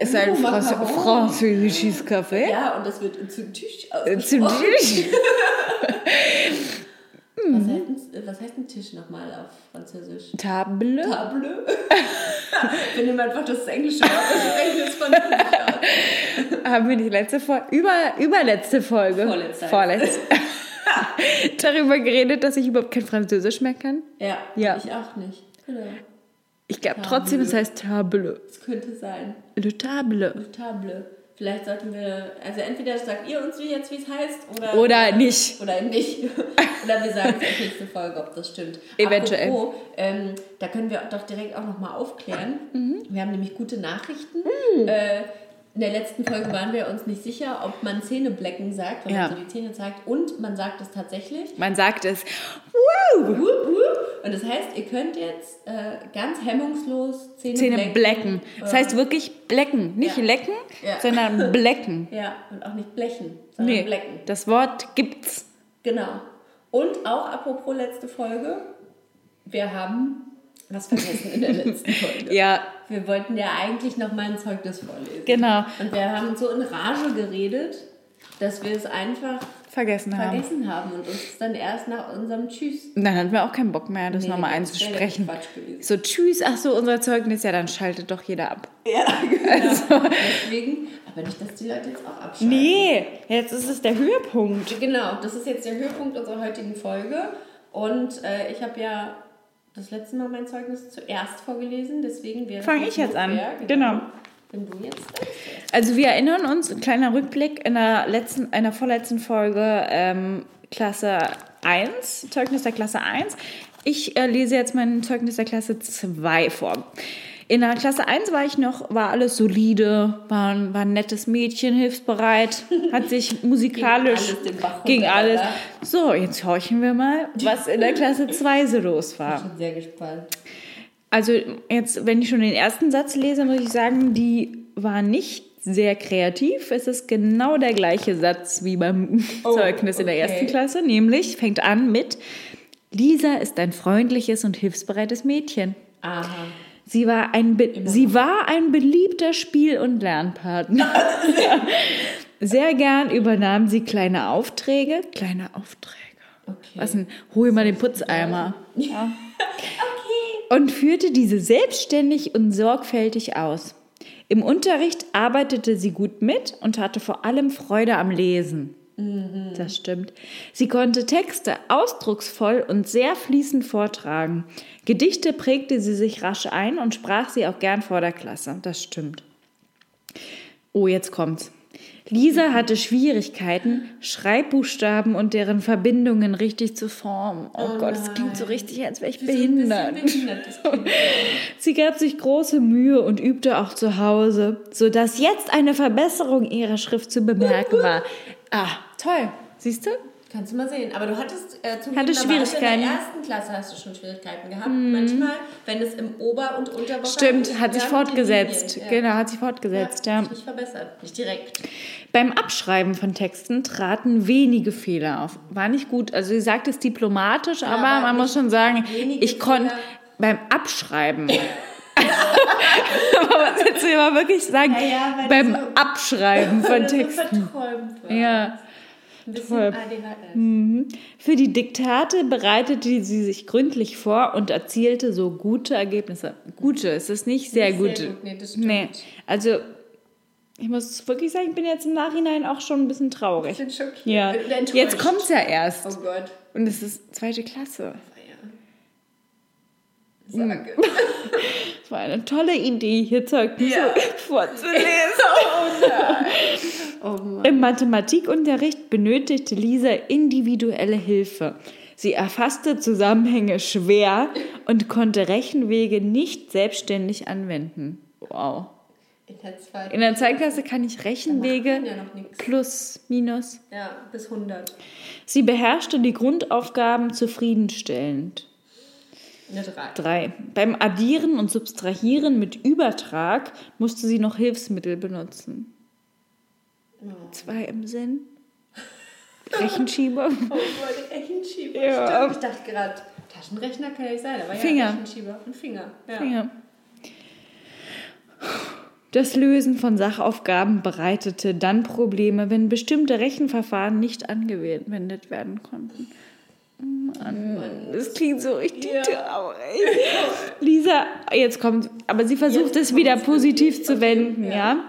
Ist ein Oh, Franz französisches Café. Ja, und das wird zu Tisch Äh, Zum ausgesprochen. Tisch. Was heißt, ein, was heißt ein Tisch nochmal auf Französisch? Table. Table. Wir nehmen einfach das englische Wort und sprechen es von aus. Haben wir nicht letzte Folge, über, überletzte Folge, Vorletzte. vorletzte, darüber geredet, dass ich überhaupt kein Französisch mehr kann? Ja, Ja. ich auch nicht. Genau. Ich glaube trotzdem, es heißt Table. Es könnte sein. Le Table. Table. Vielleicht sollten wir, also entweder sagt ihr uns wie jetzt, wie es heißt, oder, Oder nicht. Oder nicht. oder wir sagen es in der nächsten Folge, ob das stimmt. Eventuell. Apropos, ähm, da können wir doch direkt auch nochmal aufklären. Mhm. Wir haben nämlich gute Nachrichten. Äh, in der letzten Folge waren wir uns nicht sicher, ob man Zähneblecken sagt, wenn Ja. man so die Zähne zeigt. Und man sagt es tatsächlich. Man sagt es. Woo! Und das heißt, ihr könnt jetzt äh, ganz hemmungslos Zähne, Zähne blecken. blecken. Das heißt wirklich blecken. Nicht Ja. lecken, Ja. sondern blecken. Ja, und auch nicht blechen, sondern Nee, blecken. das Wort gibt's. Genau. Und auch apropos letzte Folge, wir haben was vergessen in der letzten Folge. Ja, Wir wollten ja eigentlich noch mal ein Zeugnis vorlesen. genau. Und wir haben so in Rage geredet, dass wir es einfach Vergessen haben. vergessen haben und uns dann erst nach unserem Tschüss Dann hatten wir auch keinen Bock mehr, das Nee, nochmal einzusprechen. So, tschüss, ach so, unser Zeugnis, ja, dann schaltet doch jeder ab. Ja, genau. Deswegen, aber nicht, dass die Leute jetzt auch abschalten. Nee, jetzt ist es der Höhepunkt. Genau, das ist jetzt der Höhepunkt unserer heutigen Folge. Und äh, ich habe ja das letzte Mal mein Zeugnis zuerst vorgelesen, deswegen wäre es Fang jetzt ich jetzt an. Genau. Zuerst. Also wir erinnern uns, ein kleiner Rückblick in der letzten, einer vorletzten Folge ähm, Klasse 1, Zeugnis der Klasse 1. Ich äh, lese jetzt mein Zeugnis der Klasse 2 vor. In der Klasse 1 war ich noch, war alles solide, war, ein- war ein nettes Mädchen, hilfsbereit, hat sich musikalisch alles den Bach ging alles. So, jetzt horchen wir mal, was in der Klasse 2 so los war. Ich bin sehr gespannt. Also jetzt, wenn ich schon den ersten Satz lese, muss ich sagen, die war nicht sehr kreativ. Es ist genau der gleiche Satz wie beim Zeugnis in der okay. ersten Klasse, nämlich fängt an mit Lisa ist ein freundliches und hilfsbereites Mädchen. Aha. Sie war ein, be sie war ein beliebter Spiel- und Lernpartner. Sehr gern übernahm sie kleine Aufträge. Kleine Aufträge. Okay. Was denn? Hol mal den Putzeimer. Ja. Und führte diese selbstständig und sorgfältig aus. Im Unterricht arbeitete sie gut mit und hatte vor allem Freude am Lesen. Das stimmt. Sie konnte Texte ausdrucksvoll und sehr fließend vortragen. Gedichte prägte sie sich rasch ein und sprach sie auch gern vor der Klasse. Das stimmt. Oh, jetzt kommt's. Lisa hatte Schwierigkeiten, Schreibbuchstaben und deren Verbindungen richtig zu formen. Oh, Gott, das klingt so richtig, als wäre ich behindert. behindert. Sie gab sich große Mühe und übte auch zu Hause, sodass jetzt eine Verbesserung ihrer Schrift zu bemerken war. Ah, toll. Siehst du? Kannst du mal sehen. Aber du hattest äh, Hatte zugegebenerweise Schwierigkeiten. In der ersten Klasse hast du schon Schwierigkeiten gehabt. Manchmal, wenn es im Ober- und Unterbereich Stimmt, hat sich fortgesetzt. Ja. Genau, hat sich fortgesetzt, ja. Hat sich nicht verbessert. Nicht direkt. Beim Abschreiben von Texten traten wenige Fehler auf. War nicht gut. Also sie sagt es diplomatisch, aber, aber man muss schon sagen, ich konnte beim Abschreiben. aber was willst du immer wirklich sagen? Ja, ja, beim so- Abschreiben von so Texten. verträumt warst. Ja. Ein bisschen Toll. ADHS. Für die Diktate bereitete sie sich gründlich vor und erzielte so gute Ergebnisse. Gute, es ist nicht sehr Nicht sehr gute. gut, nee, das stimmt. Nee, also ich muss wirklich sagen, ich bin jetzt im Nachhinein auch schon ein bisschen traurig. Ich bin schockiert. Ja, enttäuscht. jetzt kommt es ja erst. Oh Gott. Und es ist zweite Klasse. Sage. War eine tolle Idee, hier Zeugnisse Ja. vorzulesen. Oh Mann. Im Mathematikunterricht benötigte Lisa individuelle Hilfe. Sie erfasste Zusammenhänge schwer und konnte Rechenwege nicht selbstständig anwenden. Wow. In der zweiten. In der Zeitklasse kann ich Rechenwege ja plus, minus. Ja, bis 100. Sie beherrschte die Grundaufgaben zufriedenstellend. Eine 3. Drei. Beim Addieren und Subtrahieren mit Übertrag musste sie noch Hilfsmittel benutzen. Zwei im Sinn. Rechenschieber. Oh Gott, Rechenschieber. Ja. Stimmt. Ich dachte gerade, Taschenrechner kann nicht sein, aber ja, Finger. Rechenschieber und Finger. Ja. Ja. Das Lösen von Sachaufgaben bereitete dann Probleme, wenn bestimmte Rechenverfahren nicht angewendet werden konnten. Mann, das klingt so richtig traurig. Lisa, jetzt kommt, aber sie versucht Jetzt es wieder positiv zu wenden, ja. ja.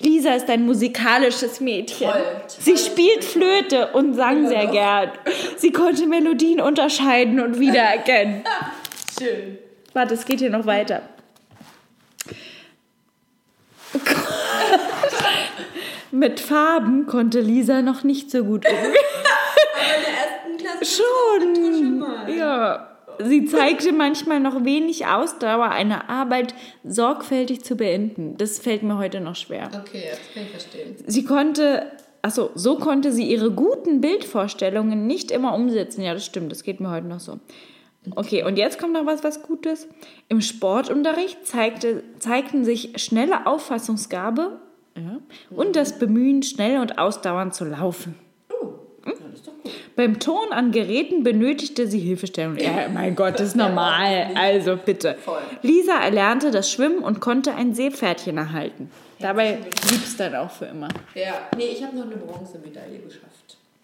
Lisa ist ein musikalisches Mädchen. Toll, Sie spielt Flöte und sang sehr gern. Sie konnte Melodien unterscheiden und wiedererkennen. Schön. Warte, es geht hier noch weiter. Mit Farben konnte Lisa noch nicht so gut umgehen. Klasse Schon. Ja. Sie zeigte manchmal noch wenig Ausdauer, eine Arbeit sorgfältig zu beenden. Das fällt mir heute noch schwer. Okay, das kann ich verstehen. Sie konnte, achso, so konnte sie ihre guten Bildvorstellungen nicht immer umsetzen. Ja, das stimmt, das geht mir heute noch so. Okay, und jetzt kommt noch was, was Gutes. Im Sportunterricht zeigte, zeigten sich schnelle Auffassungsgabe ja, und das Bemühen, schnell und ausdauernd zu laufen. Oh, ja, das ist doch gut. Beim Ton an Geräten benötigte sie Hilfestellung. Ja, mein Gott, das ist normal. Also bitte. Lisa erlernte das Schwimmen und konnte ein Seepferdchen erhalten. Dabei blieb es dann auch für immer. Ja, nee, ich habe noch eine Bronzemedaille geschafft.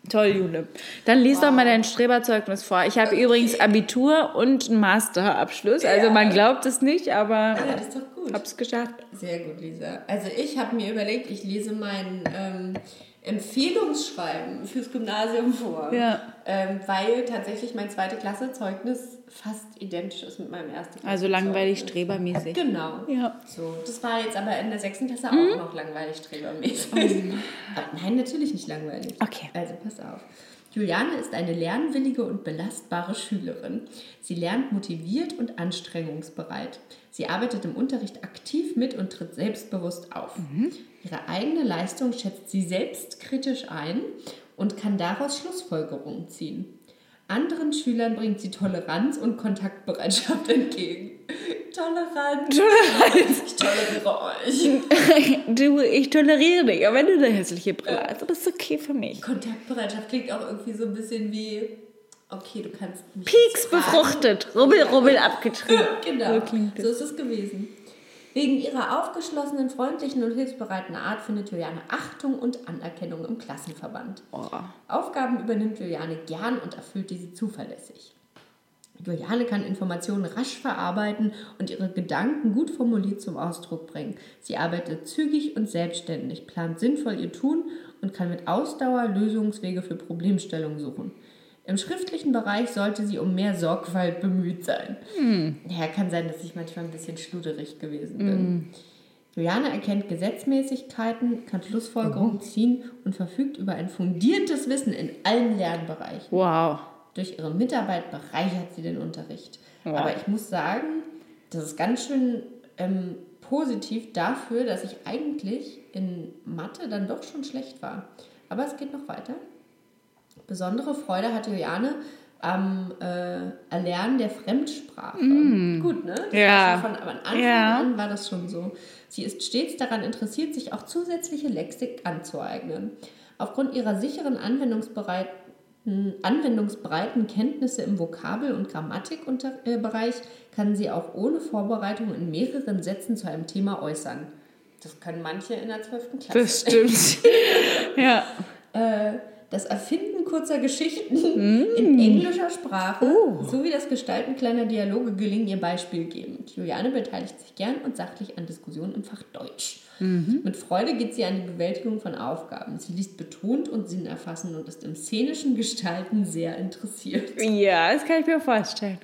Toll, Jule. Dann lies doch mal dein Streberzeugnis vor. Ich habe übrigens Abitur und einen Masterabschluss. Also Ja. man glaubt es nicht, aber Ja, das ist doch gut. hab's geschafft. Sehr gut, Lisa. Also ich habe mir überlegt, ich lese mein ähm, Empfehlungsschreiben fürs Gymnasium vor. Ja. Ähm, weil tatsächlich mein zweite Klasse-Zeugnis fast identisch ist mit meinem ersten Also langweilig Zeugnis. strebermäßig. Genau. Ja. So, das war jetzt aber in der sechsten Klasse auch Mhm. noch langweilig strebermäßig. Aber nein, natürlich nicht langweilig. Oh Okay. Also pass auf. Juliane ist eine lernwillige und belastbare Schülerin. Sie lernt motiviert und anstrengungsbereit. Sie arbeitet im Unterricht aktiv mit und tritt selbstbewusst auf. Mhm. Ihre eigene Leistung schätzt sie selbstkritisch ein und kann daraus Schlussfolgerungen ziehen. Anderen Schülern bringt sie Toleranz und Kontaktbereitschaft entgegen. Toleranz. Ich toleriere euch. Du, ich toleriere dich, aber wenn du eine hässliche Brille hast, das ist okay für mich. Kontaktbereitschaft klingt auch irgendwie so ein bisschen wie, okay, du kannst mich Pieks befruchtet, rubbel, rubbel abgetrieben. Genau, So so ist es gewesen. Wegen ihrer aufgeschlossenen, freundlichen und hilfsbereiten Art findet Juliane Achtung und Anerkennung im Klassenverband. Oh. Aufgaben übernimmt Juliane gern und erfüllt diese zuverlässig. Juliane kann Informationen rasch verarbeiten und ihre Gedanken gut formuliert zum Ausdruck bringen. Sie arbeitet zügig und selbstständig, plant sinnvoll ihr Tun und kann mit Ausdauer Lösungswege für Problemstellungen suchen. Im schriftlichen Bereich sollte sie um mehr Sorgfalt bemüht sein. Ja, kann sein, dass ich manchmal ein bisschen schluderig gewesen bin. Juliane erkennt Gesetzmäßigkeiten, kann Schlussfolgerungen ziehen und verfügt über ein fundiertes Wissen in allen Lernbereichen. Wow. Durch ihre Mitarbeit bereichert sie den Unterricht. Aber ich muss sagen, das ist ganz schön ähm, positiv dafür, dass ich eigentlich in Mathe dann doch schon schlecht war. Aber es geht noch weiter. Besondere Freude hat Juliane am äh, Erlernen der Fremdsprache. Gut, ne? Das Ja. Von, Anfang Ja. an war das schon so. Sie ist stets daran interessiert, sich auch zusätzliche Lexik anzueignen. Aufgrund ihrer sicheren anwendungsbereiten, anwendungsbreiten Kenntnisse im Vokabel- und Grammatikbereich kann sie auch ohne Vorbereitung in mehreren Sätzen zu einem Thema äußern. Das können manche in der 12. Klasse. Das stimmt. ja. Äh, das Erfinden kurzer Geschichten in englischer Sprache sowie das Gestalten kleiner Dialoge gelingen ihr beispielgebend. Juliane beteiligt sich gern und sachlich an Diskussionen im Fach Deutsch. Mit Freude geht sie an die Bewältigung von Aufgaben. Sie liest betont und sinnerfassend und ist im szenischen Gestalten sehr interessiert. Ja, das kann ich mir vorstellen.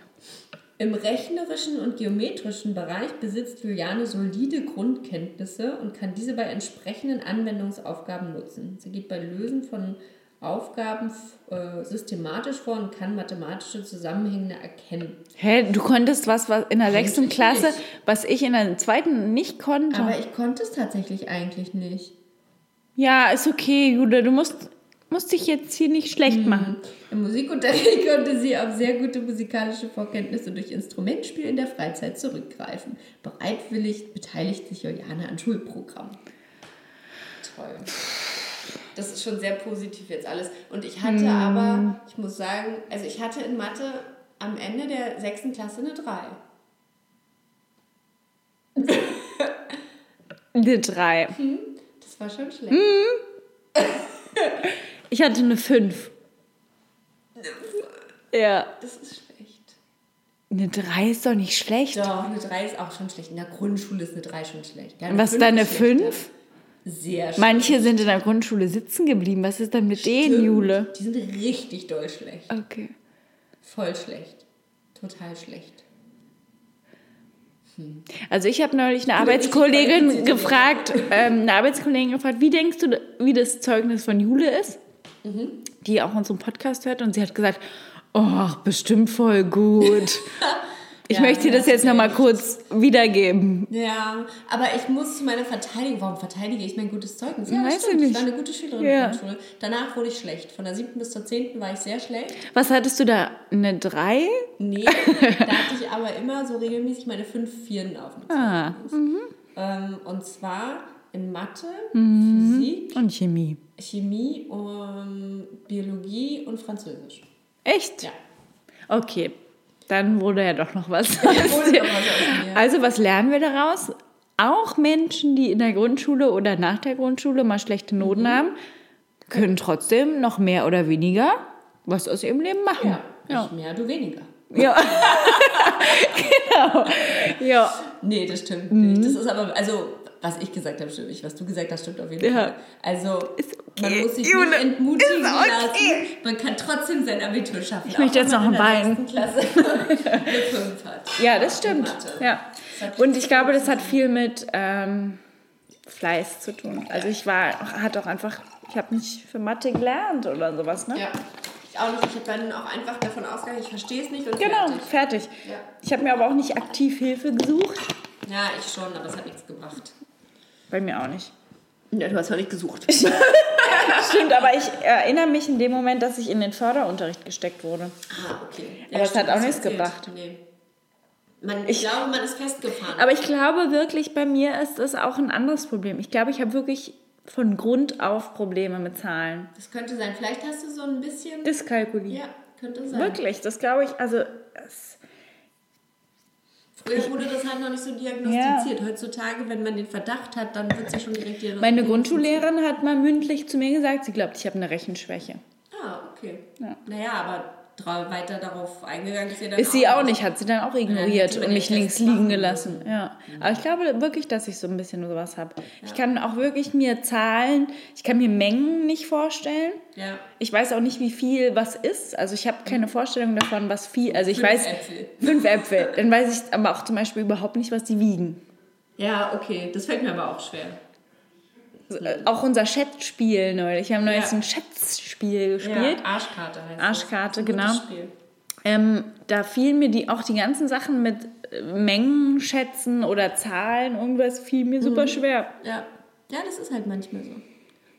Im rechnerischen und geometrischen Bereich besitzt Juliane solide Grundkenntnisse und kann diese bei entsprechenden Anwendungsaufgaben nutzen. Sie geht bei Lösen von Aufgaben äh, systematisch vor und kann mathematische Zusammenhänge erkennen. Hä, du konntest was, was in der sechsten Klasse, nicht. was ich in der zweiten nicht konnte. Aber ich konnte es tatsächlich eigentlich nicht. ja, ist okay, Jude, du musst, musst dich jetzt hier nicht schlecht Mhm. machen. Im Musikunterricht konnte sie auf sehr gute musikalische Vorkenntnisse durch Instrumentspiel in der Freizeit zurückgreifen. Bereitwillig beteiligt sich Juliane an Schulprogrammen. Toll. Das ist schon sehr positiv jetzt alles. Und ich hatte aber, ich muss sagen, also ich hatte in Mathe am Ende der sechsten Klasse eine 3. Eine drei. Das war schon schlecht. Ich hatte eine fünf. Ja. Das ist schlecht. Eine drei ist doch nicht schlecht. Doch, eine 3 ist auch schon schlecht. In der Grundschule ist eine 3 schon schlecht. Ja, Und was ist fünf da eine schlechter. fünf? Sehr schlecht. Manche sind in der Grundschule sitzen geblieben. Was ist denn mit denen, Stimmt. Jule? Die sind richtig doll schlecht. Okay. Voll schlecht. Total schlecht. Also ich habe neulich eine Arbeitskollegin gefragt, ähm, eine Arbeitskollegin gefragt, wie denkst du, wie das Zeugnis von Jule ist? Mhm. Die auch unseren Podcast hört und sie hat gesagt, oh, bestimmt voll gut. Ich Ja, möchte dir das ja, jetzt nochmal kurz wiedergeben. Ja, aber ich muss zu meiner Verteidigung, warum verteidige ich mein gutes Zeugnis? Ja, Weiß das ich stimmt. Ich, nicht. war eine gute Schülerin Ja. in der Schule. Danach wurde ich schlecht. Von der siebten bis zur zehnten war ich sehr schlecht. Was hattest du da? Eine drei? Nee, da hatte ich aber immer so regelmäßig meine fünf Vierten auf dem Ah. Zeugnis. Ähm, und zwar in Mathe, Mhm. Physik, Und Chemie. Chemie, um, Biologie und Französisch. Echt? Ja. Okay. Dann wurde ja doch noch was. Aus mir. Also was lernen wir daraus? Auch Menschen, die in der Grundschule oder nach der Grundschule mal schlechte Noten Mhm. haben, können trotzdem noch mehr oder weniger was aus ihrem Leben machen. Ja, Ja. mehr, du weniger. Ja. genau. Ja. Nee, das stimmt Mhm. nicht. Das ist aber, also, was ich gesagt habe, stimmt nicht. Was du gesagt hast, stimmt auf jeden Ja. Fall. Also, okay. man muss sich Jule, nicht entmutigen okay. lassen. Man kann trotzdem sein Abitur schaffen. Ich möchte jetzt noch ein Bein. Klasse eine 5 hat. ja, das stimmt. Ja. Und ich glaube, das hat viel mit ähm, Fleiß zu tun. Also ich war, hat auch einfach, ich habe nicht für Mathe gelernt oder sowas, ne? Ja. Ich auch nicht. Ich habe dann auch einfach davon ausgegangen, ich verstehe es nicht und Genau, fertig. fertig. Ja. Ich habe mir aber auch nicht aktiv Hilfe gesucht. Ja, ich schon, aber es hat nichts gebracht. Bei mir auch nicht. Ja, du hast ja nicht gesucht. Stimmt, aber ich erinnere mich in dem Moment, dass ich in den Förderunterricht gesteckt wurde. Ah, okay. Aber es hat auch nichts erzählt. gebracht. Nee. Man, ich, glaube, man ist festgefahren. Aber ich glaube wirklich, bei mir ist das auch ein anderes Problem. Ich glaube, ich habe wirklich von Grund auf Probleme mit Zahlen. das könnte sein. Vielleicht hast du so ein bisschen. Dyskalkulie. Ja, könnte sein. Wirklich, das glaube ich, also es, Früher wurde das halt noch nicht so diagnostiziert. Heutzutage, wenn man den Verdacht hat, dann wird sie schon direkt diagnostiziert. meine Grundschullehrerin hat mal mündlich zu mir gesagt, sie glaubt, ich habe eine Rechenschwäche. Ah, okay. Ja. Naja, aber weiter darauf eingegangen ist sie dann Ist sie auch nicht, hat sie dann auch ignoriert man und mich links liegen gelassen. Ja. Aber ich glaube wirklich, dass ich so ein bisschen sowas habe. Ich kann auch wirklich mir Zahlen, ich kann mir Mengen nicht vorstellen. Ja. Ich weiß auch nicht, wie viel was ist. Also ich habe keine Vorstellung davon, was viel. Also ich Fünf weiß Äpfel. fünf Äpfel. Dann weiß ich aber auch zum Beispiel überhaupt nicht, was die wiegen. Ja, okay. Das fällt mir aber auch schwer. Äh, Auch unser Schätzspiel neulich. Wir haben neulich Ja. ein Schätzspiel gespielt. Ja, Arschkarte heißt Arschkarte, das. Genau. Ähm, da fielen mir die, auch die ganzen Sachen mit äh, Mengen schätzen oder Zahlen, irgendwas fiel mir Mhm. super schwer. Ja. ja, das ist halt manchmal so.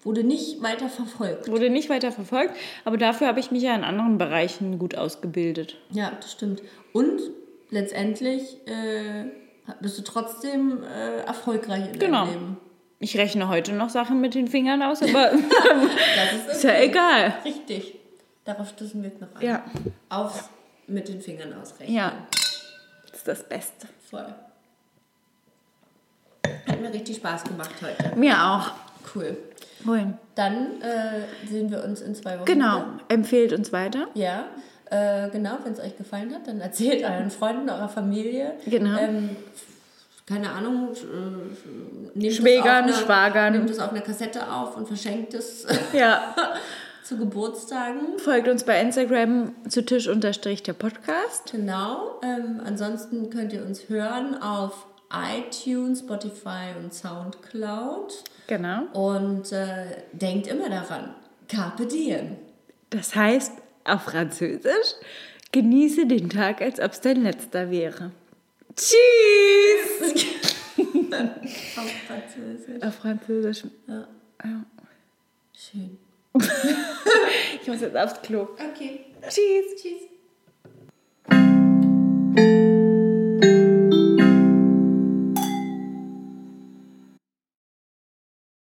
wurde nicht weiter verfolgt. Wurde nicht weiter verfolgt, aber dafür habe ich mich ja in anderen Bereichen gut ausgebildet. Ja, das stimmt. Und letztendlich äh, bist du trotzdem äh, erfolgreich in Genau. deinem Leben. Ich rechne heute noch Sachen mit den Fingern aus, aber Das ist ja egal. Richtig. Darauf stoßen wir jetzt noch an. Ja. Auf mit den Fingern ausrechnen. Ja, das ist das Beste. Voll. Hat mir richtig Spaß gemacht heute. Mir auch. Cool. Cool. Dann äh, sehen wir uns in zwei Wochen. Genau, wieder. empfehlt uns weiter. Ja, äh, genau. Wenn es euch gefallen hat, dann erzählt euren Freunden, eurer Familie. Genau. Ähm, keine Ahnung, äh, nehmt Schwägern, es auf Schwagern. Nehmt es auf einer Kassette auf und verschenkt es Ja. zu Geburtstagen. Folgt uns bei Instagram zu Tisch unterstrich der Podcast. Genau. Ähm, ansonsten könnt ihr uns hören auf iTunes, Spotify und Soundcloud. Genau. Und äh, denkt immer daran, Carpe Diem. Das heißt auf Französisch, genieße den Tag, als ob es dein letzter wäre. Tschüss! Auf Französisch. Auf Französisch. Ja. ja. Schön. ich muss jetzt aufs Klo. Okay. Tschüss. Tschüss.